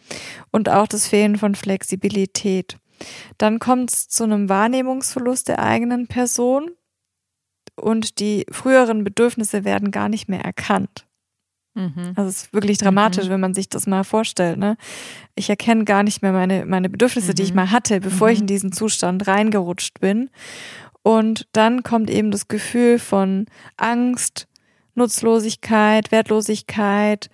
und auch das Fehlen von Flexibilität. Dann kommt es zu einem Wahrnehmungsverlust der eigenen Person und die früheren Bedürfnisse werden gar nicht mehr erkannt. Mhm. Also es ist wirklich dramatisch, mhm. wenn man sich das mal vorstellt. Ne? Ich erkenne gar nicht mehr meine, meine Bedürfnisse, mhm. die ich mhm. mal hatte, bevor ich in mhm. diesen Zustand reingerutscht bin. Und dann kommt eben das Gefühl von Angst, Nutzlosigkeit, Wertlosigkeit,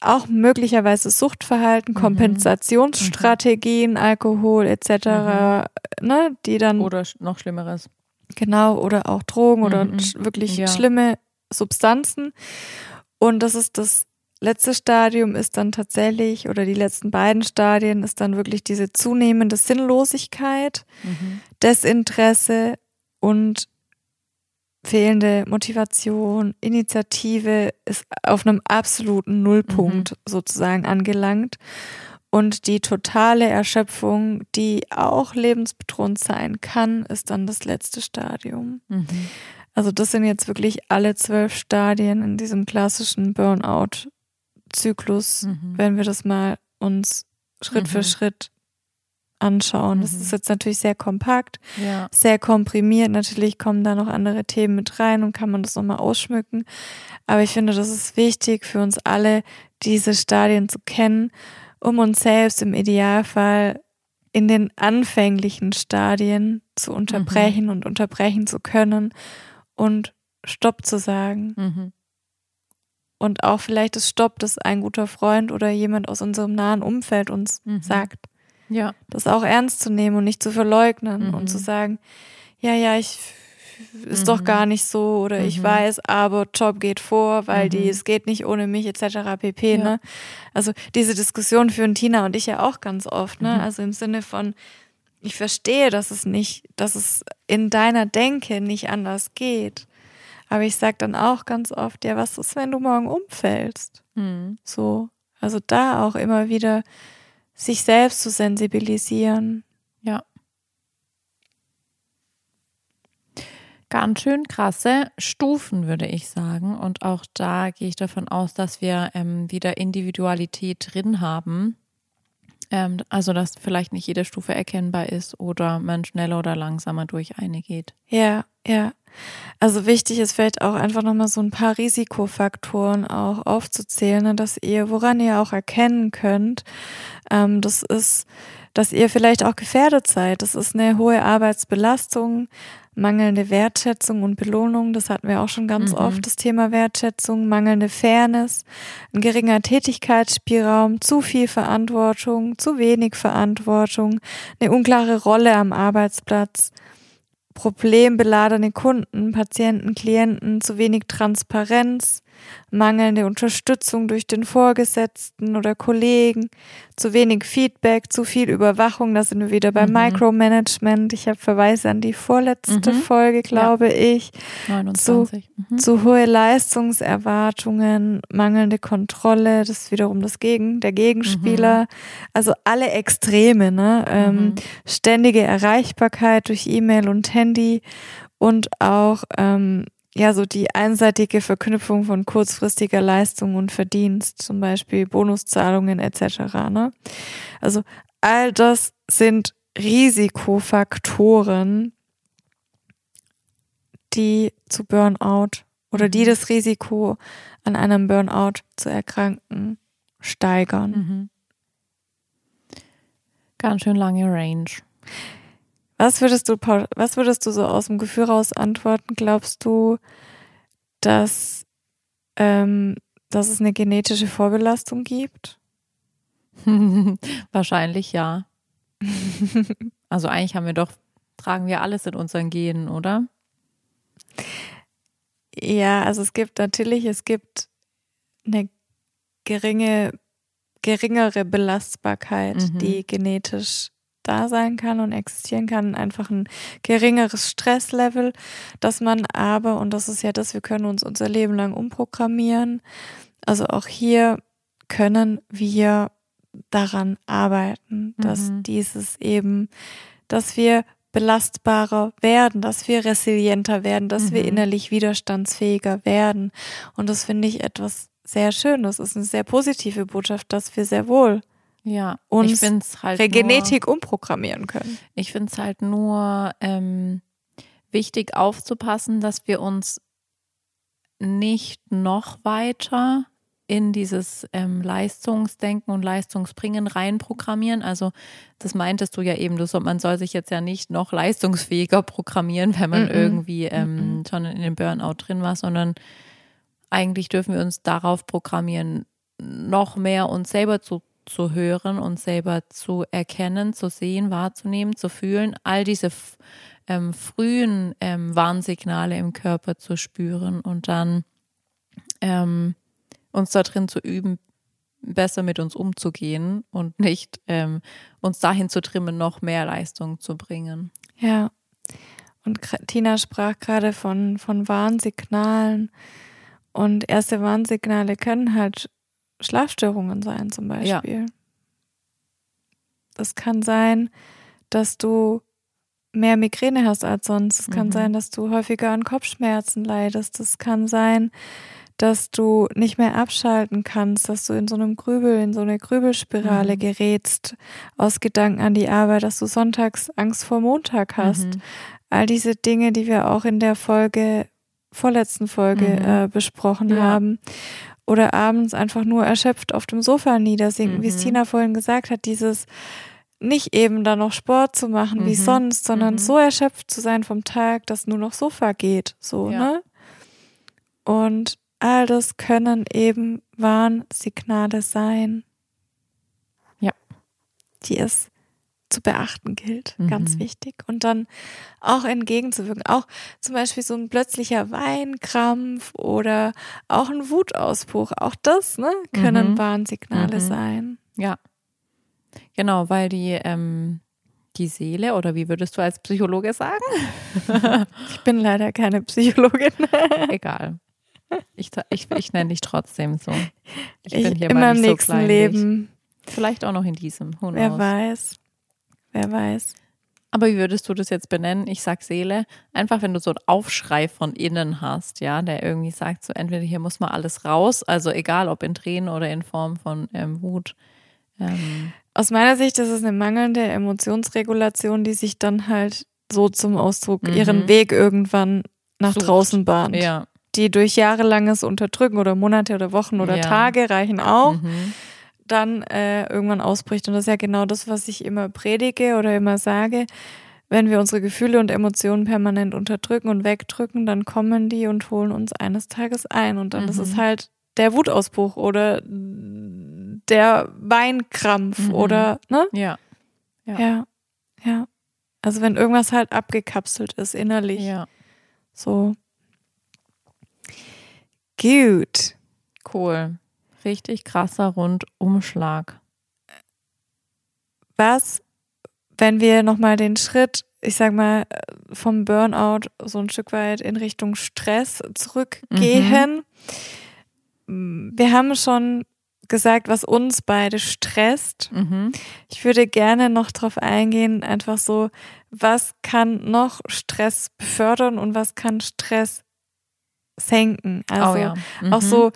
auch möglicherweise Suchtverhalten, mhm. Kompensationsstrategien, mhm. Alkohol etc., mhm. ne, die dann oder noch Schlimmeres. Genau, oder auch Drogen oder mhm. wirklich ja. schlimme Substanzen. Und das ist das letzte Stadium ist dann tatsächlich, oder die letzten beiden Stadien ist dann wirklich diese zunehmende Sinnlosigkeit, mhm. Desinteresse und fehlende Motivation, Initiative ist auf einem absoluten Nullpunkt mhm. sozusagen angelangt. Und die totale Erschöpfung, die auch lebensbedrohend sein kann, ist dann das letzte Stadium. Mhm. Also das sind jetzt wirklich alle zwölf Stadien in diesem klassischen Burnout-Zyklus, mhm. wenn wir das mal uns Schritt für mhm. Schritt anschauen. Mhm. Das ist jetzt natürlich sehr kompakt, ja. sehr komprimiert. Natürlich kommen da noch andere Themen mit rein und kann man das nochmal ausschmücken. Aber ich finde, das ist wichtig für uns alle, diese Stadien zu kennen, um uns selbst im Idealfall in den anfänglichen Stadien zu unterbrechen mhm. und unterbrechen zu können und Stopp zu sagen. Mhm. Und auch vielleicht das Stopp, das ein guter Freund oder jemand aus unserem nahen Umfeld uns mhm. sagt. Ja. Das auch ernst zu nehmen und nicht zu verleugnen und zu mhm. sagen, ja, ja, ich ist mhm. doch gar nicht so oder mhm. ich weiß, aber Job geht vor, weil mhm. die, es geht nicht ohne mich etc. pp. Ja. Ne? Also diese Diskussion führen Tina und ich ja auch ganz oft, ne? Mhm. Also im Sinne von, ich verstehe, dass es nicht, dass es in deiner Denke nicht anders geht. Aber ich sag dann auch ganz oft, ja, was ist, wenn du morgen umfällst? Mhm. So. Also da auch immer wieder sich selbst zu sensibilisieren. Ja. ganz schön krasse Stufen, würde ich sagen. Und auch da gehe ich davon aus, dass wir ähm, wieder Individualität drin haben. Ähm, also, dass vielleicht nicht jede Stufe erkennbar ist oder man schneller oder langsamer durch eine geht. Ja, ja. Also wichtig ist vielleicht auch einfach nochmal so ein paar Risikofaktoren auch aufzuzählen, ne, dass ihr, woran ihr auch erkennen könnt, ähm, das ist, dass ihr vielleicht auch gefährdet seid. Das ist eine hohe Arbeitsbelastung, mangelnde Wertschätzung und Belohnung, das hatten wir auch schon ganz mhm. oft, das Thema Wertschätzung, mangelnde Fairness, ein geringer Tätigkeitsspielraum, zu viel Verantwortung, zu wenig Verantwortung, eine unklare Rolle am Arbeitsplatz, problembeladene Kunden, Patienten, Klienten, zu wenig Transparenz, mangelnde Unterstützung durch den Vorgesetzten oder Kollegen, zu wenig Feedback, zu viel Überwachung, da sind wir wieder beim mhm. Micromanagement. Ich habe Verweise an die vorletzte mhm. Folge, glaube ja. ich. 29. Zu, mhm. zu hohe Leistungserwartungen, mangelnde Kontrolle, das ist wiederum das Gegen, der Gegenspieler. Mhm. Also alle Extreme, ne? Ähm, mhm. ständige Erreichbarkeit durch E-Mail und Handy und auch ähm, ja, so die einseitige Verknüpfung von kurzfristiger Leistung und Verdienst, zum Beispiel Bonuszahlungen etc. Ne? Also all das sind Risikofaktoren, die zu Burnout oder die mhm. das Risiko an einem Burnout zu erkranken steigern. Mhm. Ganz schön lange Range. Was würdest du, was würdest du so aus dem Gefühl raus antworten? Glaubst du, dass, ähm, dass es eine genetische Vorbelastung gibt? [laughs] Wahrscheinlich ja. [laughs] also eigentlich haben wir doch, tragen wir alles in unseren Genen, oder? Ja, also es gibt natürlich, es gibt eine geringe, geringere Belastbarkeit, mhm. die genetisch da sein kann und existieren kann, einfach ein geringeres Stresslevel, dass man aber, und das ist ja das, wir können uns unser Leben lang umprogrammieren, also auch hier können wir daran arbeiten, dass mhm. dieses eben, dass wir belastbarer werden, dass wir resilienter werden, dass mhm. wir innerlich widerstandsfähiger werden. Und das finde ich etwas sehr Schönes. Das ist eine sehr positive Botschaft, dass wir sehr wohl ja, uns halt Genetik nur, umprogrammieren können. Ich finde es halt nur ähm, wichtig aufzupassen, dass wir uns nicht noch weiter in dieses ähm, Leistungsdenken und Leistungsbringen reinprogrammieren. Also das meintest du ja eben, du man soll sich jetzt ja nicht noch leistungsfähiger programmieren, wenn man mm -mm. irgendwie ähm, mm schon in dem Burnout drin war, sondern eigentlich dürfen wir uns darauf programmieren, noch mehr uns selber zu zu hören und selber zu erkennen, zu sehen, wahrzunehmen, zu fühlen, all diese ähm, frühen ähm, Warnsignale im Körper zu spüren und dann ähm, uns darin zu üben, besser mit uns umzugehen und nicht ähm, uns dahin zu trimmen, noch mehr Leistung zu bringen. Ja. Und Tina sprach gerade von, von Warnsignalen. Und erste Warnsignale können halt Schlafstörungen sein zum Beispiel. Ja. Das kann sein, dass du mehr Migräne hast als sonst. Es kann mhm. sein, dass du häufiger an Kopfschmerzen leidest. Es kann sein, dass du nicht mehr abschalten kannst, dass du in so einem Grübel, in so eine Grübelspirale mhm. gerätst, aus Gedanken an die Arbeit, dass du sonntags Angst vor Montag hast. Mhm. All diese Dinge, die wir auch in der Folge, vorletzten Folge mhm. äh, besprochen ja. haben oder abends einfach nur erschöpft auf dem Sofa niedersinken, mhm. wie es mhm. Tina vorhin gesagt hat, dieses nicht eben dann noch Sport zu machen wie Mhm. sonst, sondern Mhm. so erschöpft zu sein vom Tag, dass nur noch so vergeht, so, Ja. ne? Und all das können eben Warnsignale sein. Ja. Die es zu beachten gilt, ganz Mhm. wichtig. Und dann auch entgegenzuwirken. Auch zum Beispiel so ein plötzlicher Weinkrampf oder auch ein Wutausbruch. Auch das ne, können Mhm. Warnsignale Mhm. sein. Ja. Genau, weil die, ähm, die Seele, oder wie würdest du als Psychologe sagen? [laughs] Ich bin leider keine Psychologin. [laughs] Egal. Ich, ich, ich nenne dich trotzdem so. Ich, Ich, bin hier in mal meinem nicht so nächsten kleinlich. Leben. Vielleicht auch noch in diesem. Who Wer knows? weiß. Wer weiß. Aber wie würdest du das jetzt benennen? Ich sag Seele. Einfach, wenn du so einen Aufschrei von innen hast, ja, der irgendwie sagt, so entweder hier muss mal alles raus, also egal ob in Tränen oder in Form von ähm, Wut. Ähm, Aus meiner Sicht ist es eine mangelnde Emotionsregulation, die sich dann halt so zum Ausdruck Mhm. ihren Weg irgendwann nach Sucht. draußen bahnt. ja. Die durch jahrelanges Unterdrücken oder Monate oder Wochen oder Ja. Tage reichen auch, Mhm. Dann äh, irgendwann ausbricht. Und das ist ja genau das, was ich immer predige oder immer sage. Wenn wir unsere Gefühle und Emotionen permanent unterdrücken und wegdrücken, dann kommen die und holen uns eines Tages ein. Und dann ist es Mhm. halt der Wutausbruch oder der Weinkrampf Mhm. oder, ne? Ja. Ja. Ja. ja. Also wenn irgendwas halt abgekapselt ist innerlich. Ja. So. Gut. Cool. Richtig krasser Rundumschlag. Was, wenn wir nochmal den Schritt, ich sag mal, vom Burnout so ein Stück weit in Richtung Stress zurückgehen? Wir haben schon gesagt, was uns beide stresst. Mhm. Ich würde gerne noch drauf eingehen, einfach so, was kann noch Stress befördern und was kann Stress senken? Also oh ja. Mhm. auch so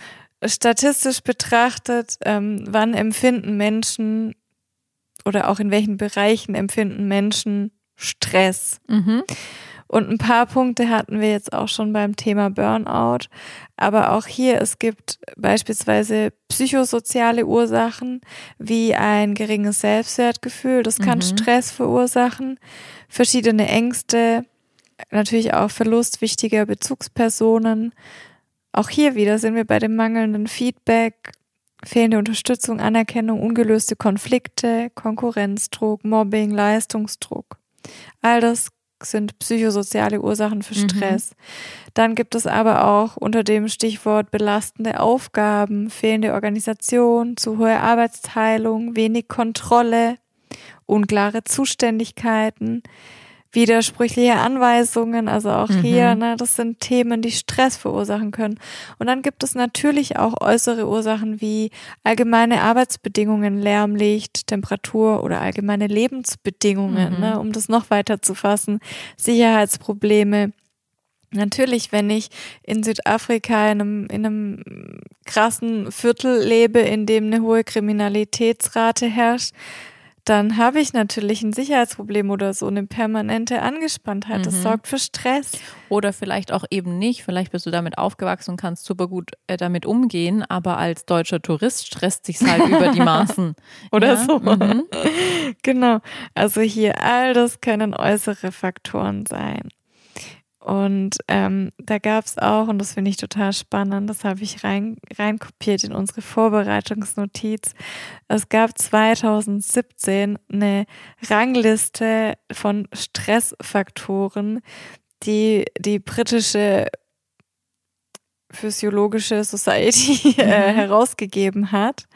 statistisch betrachtet, ähm, wann empfinden Menschen oder auch in welchen Bereichen empfinden Menschen Stress? Mhm. Und ein paar Punkte hatten wir jetzt auch schon beim Thema Burnout. Aber auch hier, es gibt beispielsweise psychosoziale Ursachen wie ein geringes Selbstwertgefühl. Das kann Mhm. Stress verursachen. Verschiedene Ängste, natürlich auch Verlust wichtiger Bezugspersonen. Auch hier wieder sind wir bei dem mangelnden Feedback, fehlende Unterstützung, Anerkennung, ungelöste Konflikte, Konkurrenzdruck, Mobbing, Leistungsdruck. All das sind psychosoziale Ursachen für Mhm. Stress. Dann gibt es aber auch unter dem Stichwort belastende Aufgaben, fehlende Organisation, zu hohe Arbeitsteilung, wenig Kontrolle, unklare Zuständigkeiten, widersprüchliche Anweisungen, also auch Mhm. hier, ne, das sind Themen, die Stress verursachen können. Und dann gibt es natürlich auch äußere Ursachen wie allgemeine Arbeitsbedingungen, Lärm, Licht, Temperatur oder allgemeine Lebensbedingungen, Mhm. ne, um das noch weiter zu fassen, Sicherheitsprobleme. Natürlich, wenn ich in Südafrika in einem, in einem krassen Viertel lebe, in dem eine hohe Kriminalitätsrate herrscht, dann habe ich natürlich ein Sicherheitsproblem oder so eine permanente Angespanntheit. Das Mhm. sorgt für Stress. Oder vielleicht auch eben nicht. Vielleicht bist du damit aufgewachsen und kannst super gut äh, damit umgehen, aber als deutscher Tourist stresst sich's halt über die [laughs] Maßen. Oder ja? so. Mhm. [laughs] Genau. Also hier all das können äußere Faktoren sein. Und ähm, da gab es auch, und das finde ich total spannend, das habe ich rein, reinkopiert in unsere Vorbereitungsnotiz. Es gab 2017 eine Rangliste von Stressfaktoren, die die britische Physiologische Society [laughs] äh, Mhm. herausgegeben hat.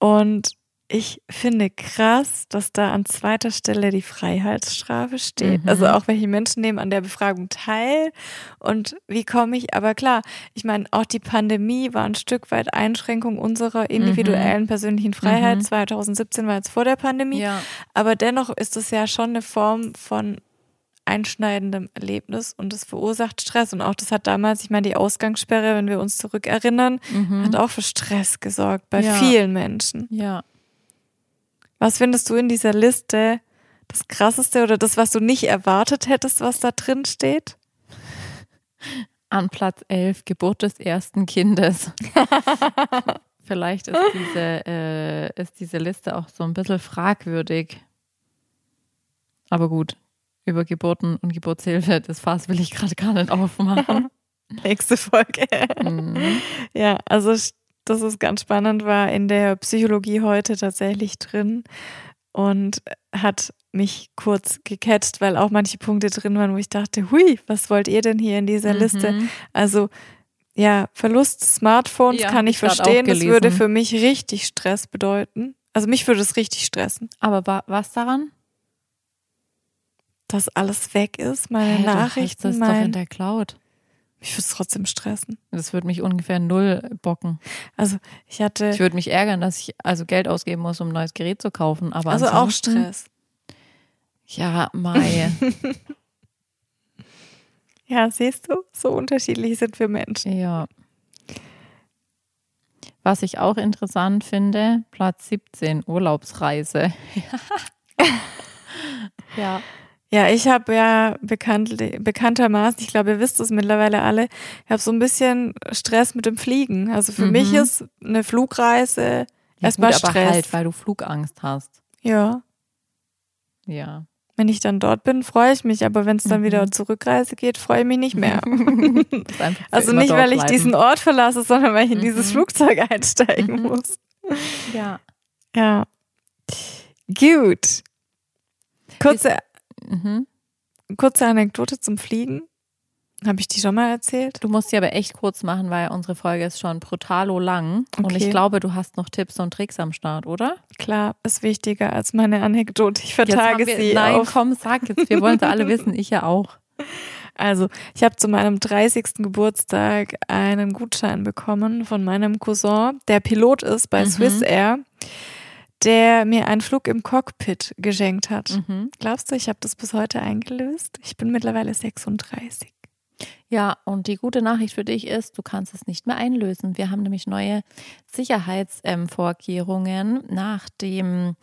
Und ich finde krass, dass da an zweiter Stelle die Freiheitsstrafe steht. Mhm. Also auch welche Menschen nehmen an der Befragung teil und wie komme ich, aber klar, ich meine, auch die Pandemie war ein Stück weit Einschränkung unserer individuellen persönlichen Freiheit. Mhm. 2017 war jetzt vor der Pandemie, Ja. aber dennoch ist es ja schon eine Form von einschneidendem Erlebnis und es verursacht Stress. Und auch das hat damals, ich meine, die Ausgangssperre, wenn wir uns zurückerinnern, Mhm. hat auch für Stress gesorgt bei Ja. vielen Menschen. ja. Was findest du in dieser Liste das krasseste oder das, was du nicht erwartet hättest, was da drin steht? An Platz 11, Geburt des ersten Kindes. [laughs] Vielleicht ist diese, äh, ist diese Liste auch so ein bisschen fragwürdig. Aber gut, über Geburten und Geburtshilfe, das Fass will ich gerade gar nicht aufmachen. [laughs] Nächste Folge. Mhm. Ja, also das ist ganz spannend, war in der Psychologie heute tatsächlich drin und hat mich kurz gecatcht, weil auch manche Punkte drin waren, wo ich dachte, hui, was wollt ihr denn hier in dieser Liste? Mhm. Also ja, Verlust Smartphones Ja, kann ich verstehen. Das würde für mich richtig Stress bedeuten. Also mich würde es richtig stressen, Aber wa was daran? dass alles weg ist, meine hast Nachrichten, das doch in mein. der Cloud. Mich würde es trotzdem stressen. Das würde mich ungefähr null bocken. Also ich hatte Ich würde mich ärgern, dass ich also Geld ausgeben muss, um ein neues Gerät zu kaufen. Aber also auch Stress. Ja, Mai. [laughs] Ja, siehst du, so unterschiedlich sind wir Menschen. ja. Was ich auch interessant finde, Platz 17, Urlaubsreise. [laughs] [laughs] ja. Ja, ich habe ja bekannt, bekanntermaßen, ich glaube, ihr wisst es mittlerweile alle, ich habe so ein bisschen Stress mit dem Fliegen. Also für Mhm. mich ist eine Flugreise ja erstmal gut, aber Stress. halt, weil du Flugangst hast. ja, Ja. wenn ich dann dort bin, freue ich mich, aber wenn es dann Mhm. wieder Zurückreise geht, freue ich mich nicht mehr. [laughs] [laughs] Also nicht, weil ich diesen Ort verlasse, sondern weil ich in dieses Mhm. Flugzeug einsteigen Mhm. muss. Ja. Ja. Gut. Kurze, Mhm. kurze Anekdote zum Fliegen. Habe ich die schon mal erzählt? Du musst sie aber echt kurz machen, weil unsere Folge ist schon brutalo lang. Und Okay. ich glaube, du hast noch Tipps und Tricks am Start, oder? Klar, ist wichtiger als meine Anekdote. Ich vertage wir, sie Nein, auf. komm, sag jetzt. Wir wollen es alle [laughs] wissen. Ich ja auch. Also, ich habe zu meinem 30. Geburtstag einen Gutschein bekommen von meinem Cousin, der Pilot ist bei Mhm. Swiss Air, der mir einen Flug im Cockpit geschenkt hat. Mhm. Glaubst du, ich habe das bis heute eingelöst? Ich bin mittlerweile 36. Ja, und die gute Nachricht für dich ist, du kannst es nicht mehr einlösen. Wir haben nämlich neue Sicherheitsvorkehrungen nach dem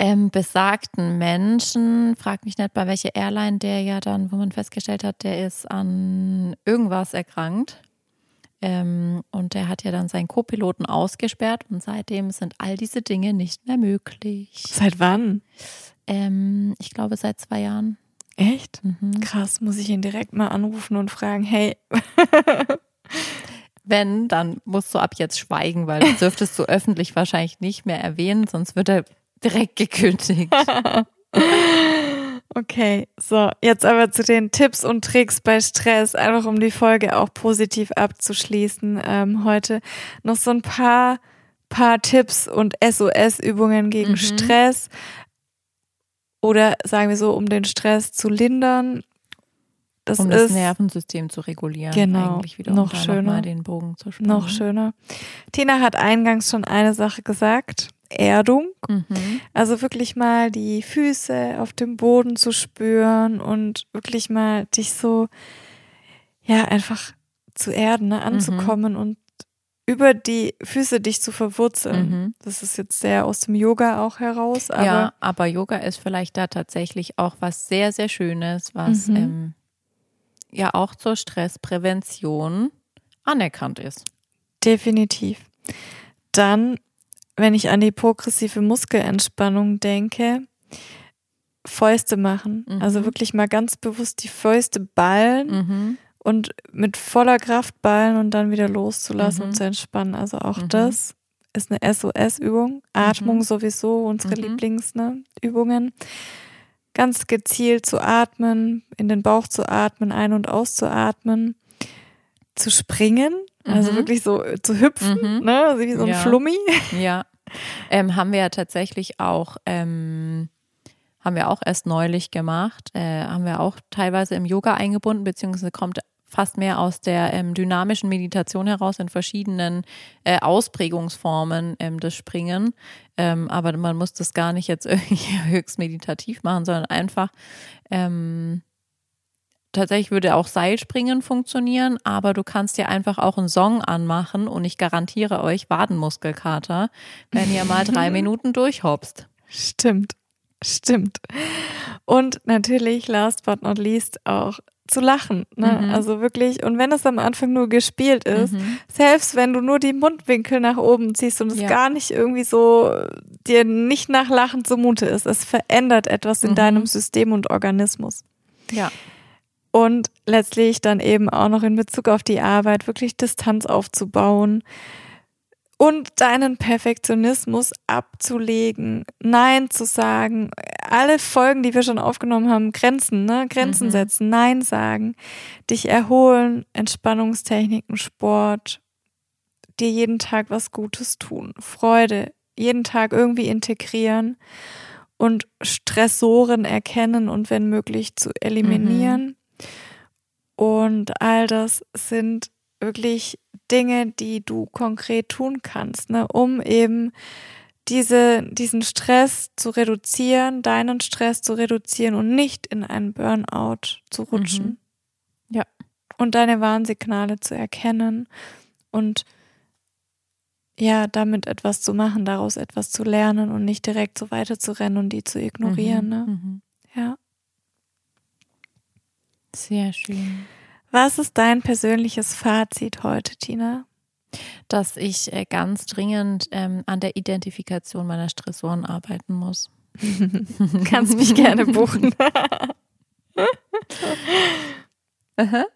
ähm, besagten Menschen. Frag mich nicht, bei welcher Airline der ja dann, wo man festgestellt hat, der ist an irgendwas erkrankt. Ähm, und der hat ja dann seinen Co-Piloten ausgesperrt und seitdem sind all diese Dinge nicht mehr möglich. Seit wann? Ähm, ich glaube seit zwei Jahren. Echt? Mhm. Krass, muss ich ihn direkt mal anrufen und fragen, hey, Wenn, dann musst du ab jetzt schweigen, weil das dürftest du öffentlich wahrscheinlich nicht mehr erwähnen, sonst wird er direkt gekündigt. [laughs] Okay, so, jetzt aber zu den Tipps und Tricks bei Stress, einfach um die Folge auch positiv abzuschließen. Ähm, heute noch so ein paar, paar Tipps und SOS-Übungen gegen Mhm. Stress. Oder sagen wir so, um den Stress zu lindern. Das um das ist Nervensystem zu regulieren. Genau, Eigentlich wieder, noch um schöner. Noch den Bogen zu spannen. noch schöner. Tina hat eingangs schon eine Sache gesagt. Erdung. Mhm. Also wirklich mal die Füße auf dem Boden zu spüren und wirklich mal dich so, ja, einfach zu erden, ne, anzukommen und über die Füße dich zu verwurzeln. Mhm. Das ist jetzt sehr aus dem Yoga auch heraus, aber ja, aber Yoga ist vielleicht da tatsächlich auch was sehr, sehr Schönes, was Mhm. ähm, ja auch zur Stressprävention anerkannt ist. definitiv. Dann, wenn ich an die progressive Muskelentspannung denke, Fäuste machen. Mhm. Also wirklich mal ganz bewusst die Fäuste ballen Mhm. und mit voller Kraft ballen und dann wieder loszulassen Mhm. und zu entspannen. Also auch Mhm. das ist eine SOS-Übung. Atmung Mhm. sowieso, unsere Mhm. Lieblingsübungen. Ganz gezielt zu atmen, in den Bauch zu atmen, ein- und auszuatmen, zu springen, also Mhm. wirklich so äh, zu hüpfen, Mhm. ne? also wie so ein Ja. Flummi. [laughs] Ja, ähm, haben wir ja tatsächlich auch, ähm, haben wir auch erst neulich gemacht, äh, haben wir auch teilweise im Yoga eingebunden, beziehungsweise kommt fast mehr aus der ähm, dynamischen Meditation heraus in verschiedenen äh, Ausprägungsformen ähm, des Springen. Ähm, aber man muss das gar nicht jetzt [laughs] irgendwie höchst meditativ machen, sondern einfach ähm, tatsächlich würde auch Seilspringen funktionieren, aber du kannst dir einfach auch einen Song anmachen und ich garantiere euch Wadenmuskelkater, wenn ihr mal drei [laughs] Minuten durchhopst. Stimmt, stimmt. Und natürlich, last but not least, auch zu lachen. Ne? Mhm. Also wirklich, und wenn es am Anfang nur gespielt ist, Mhm. selbst wenn du nur die Mundwinkel nach oben ziehst und es Ja. gar nicht irgendwie so dir nicht nach Lachen zumute ist, es verändert etwas in Mhm. deinem System und Organismus. Ja. Und letztlich dann eben auch noch in Bezug auf die Arbeit wirklich Distanz aufzubauen und deinen Perfektionismus abzulegen, Nein zu sagen, alle Folgen, die wir schon aufgenommen haben, Grenzen, ne? Grenzen Mhm. setzen, Nein sagen, dich erholen, Entspannungstechniken, Sport, dir jeden Tag was Gutes tun, Freude, jeden Tag irgendwie integrieren und Stressoren erkennen und wenn möglich zu eliminieren. Und all das sind wirklich Dinge, die du konkret tun kannst, ne, um eben diese, diesen Stress zu reduzieren, deinen Stress zu reduzieren und nicht in einen Burnout zu rutschen. Mhm. Ja. Und deine Warnsignale zu erkennen und ja, damit etwas zu machen, daraus etwas zu lernen und nicht direkt so weiter zu rennen und die zu ignorieren. Mhm. Ne? Mhm. Ja. Sehr schön. Was ist dein persönliches Fazit heute, Tina? Dass ich äh, ganz dringend ähm, an der Identifikation meiner Stressoren arbeiten muss. [laughs] Kannst mich gerne buchen. [laughs] Aha.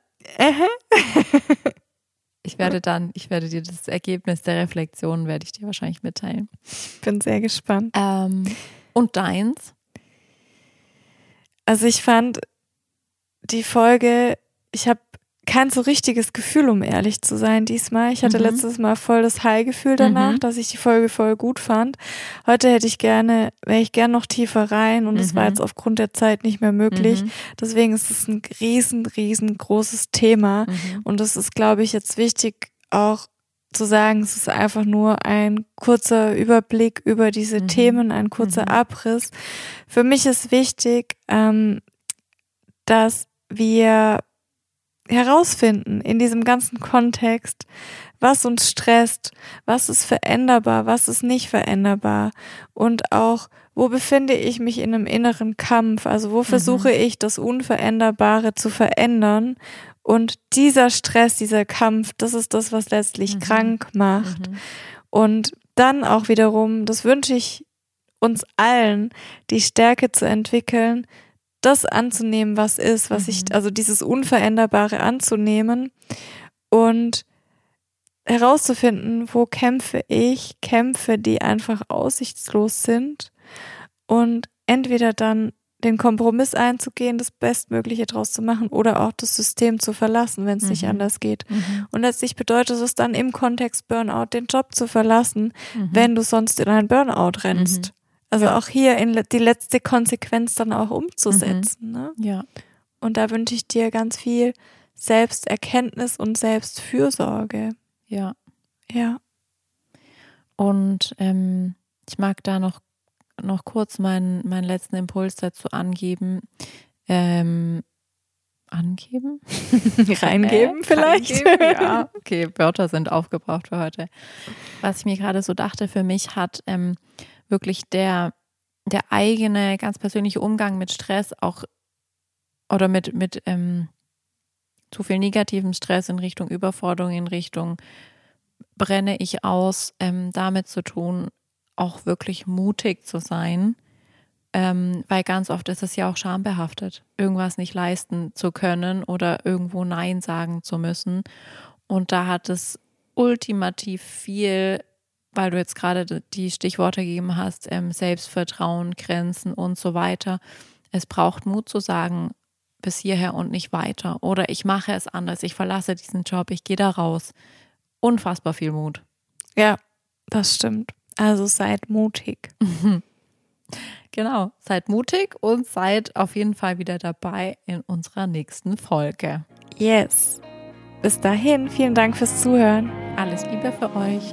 Ich werde dann, ich werde dir das Ergebnis der Reflexion werde ich dir wahrscheinlich mitteilen. Bin sehr gespannt. Ähm, und deins? Also ich fand die Folge, ich habe kein so richtiges Gefühl, um ehrlich zu sein, diesmal. Ich hatte Mhm. letztes Mal voll das High-Gefühl danach, Mhm. dass ich die Folge voll gut fand. Heute hätte ich gerne, wäre ich gern noch tiefer rein und es war Mhm. jetzt aufgrund der Zeit nicht mehr möglich. Mhm. Deswegen ist es ein riesen, riesengroßes Thema. Mhm. Und es ist, glaube ich, jetzt wichtig auch zu sagen, es ist einfach nur ein kurzer Überblick über diese Mhm. Themen, ein kurzer. Abriss. Für mich ist wichtig, ähm, dass wir herausfinden in diesem ganzen Kontext, was uns stresst, was ist veränderbar, was ist nicht veränderbar und auch, wo befinde ich mich in einem inneren Kampf, also wo versuche ich das Unveränderbare zu verändern und dieser Stress, dieser Kampf, das ist das, was letztlich Mhm. krank macht. Mhm. Und dann auch wiederum, das wünsche ich uns allen, die Stärke zu entwickeln, das anzunehmen, was ist, was ich, Mhm. also dieses Unveränderbare anzunehmen und herauszufinden, wo kämpfe ich, Kämpfe, die einfach aussichtslos sind und entweder dann den Kompromiss einzugehen, das Bestmögliche draus zu machen oder auch das System zu verlassen, wenn es nicht Mhm. anders geht. Mhm. Und letztlich bedeutet es dann im Kontext Burnout, den Job zu verlassen, Mhm. wenn du sonst in einen Burnout rennst. Mhm. Also auch hier in die letzte Konsequenz dann auch umzusetzen. Ne? Ja. Und da wünsche ich dir ganz viel Selbsterkenntnis und Selbstfürsorge. Ja. Ja. Und ähm, ich mag da noch, noch kurz meinen, meinen letzten Impuls dazu angeben. Ähm, angeben? [laughs] Reingeben Äh, vielleicht. reingeben, ja. [laughs] Okay, Wörter sind aufgebraucht für heute. Was ich mir gerade so dachte, für mich hat ähm, wirklich der, der eigene, ganz persönliche Umgang mit Stress auch oder mit, mit ähm, zu viel negativem Stress in Richtung Überforderung, in Richtung brenne ich aus, ähm, damit zu tun, auch wirklich mutig zu sein. Ähm, weil ganz oft ist es ja auch schambehaftet, irgendwas nicht leisten zu können oder irgendwo Nein sagen zu müssen. Und da hat es ultimativ viel, weil du jetzt gerade die Stichworte gegeben hast, ähm, Selbstvertrauen, Grenzen und so weiter. Es braucht Mut zu sagen, bis hierher und nicht weiter. Oder ich mache es anders, ich verlasse diesen Job, ich gehe da raus. Unfassbar viel Mut. Ja, das stimmt. Also seid mutig. [laughs] Genau, seid mutig und seid auf jeden Fall wieder dabei in unserer nächsten Folge. Yes. Bis dahin, vielen Dank fürs Zuhören. Alles Liebe für euch.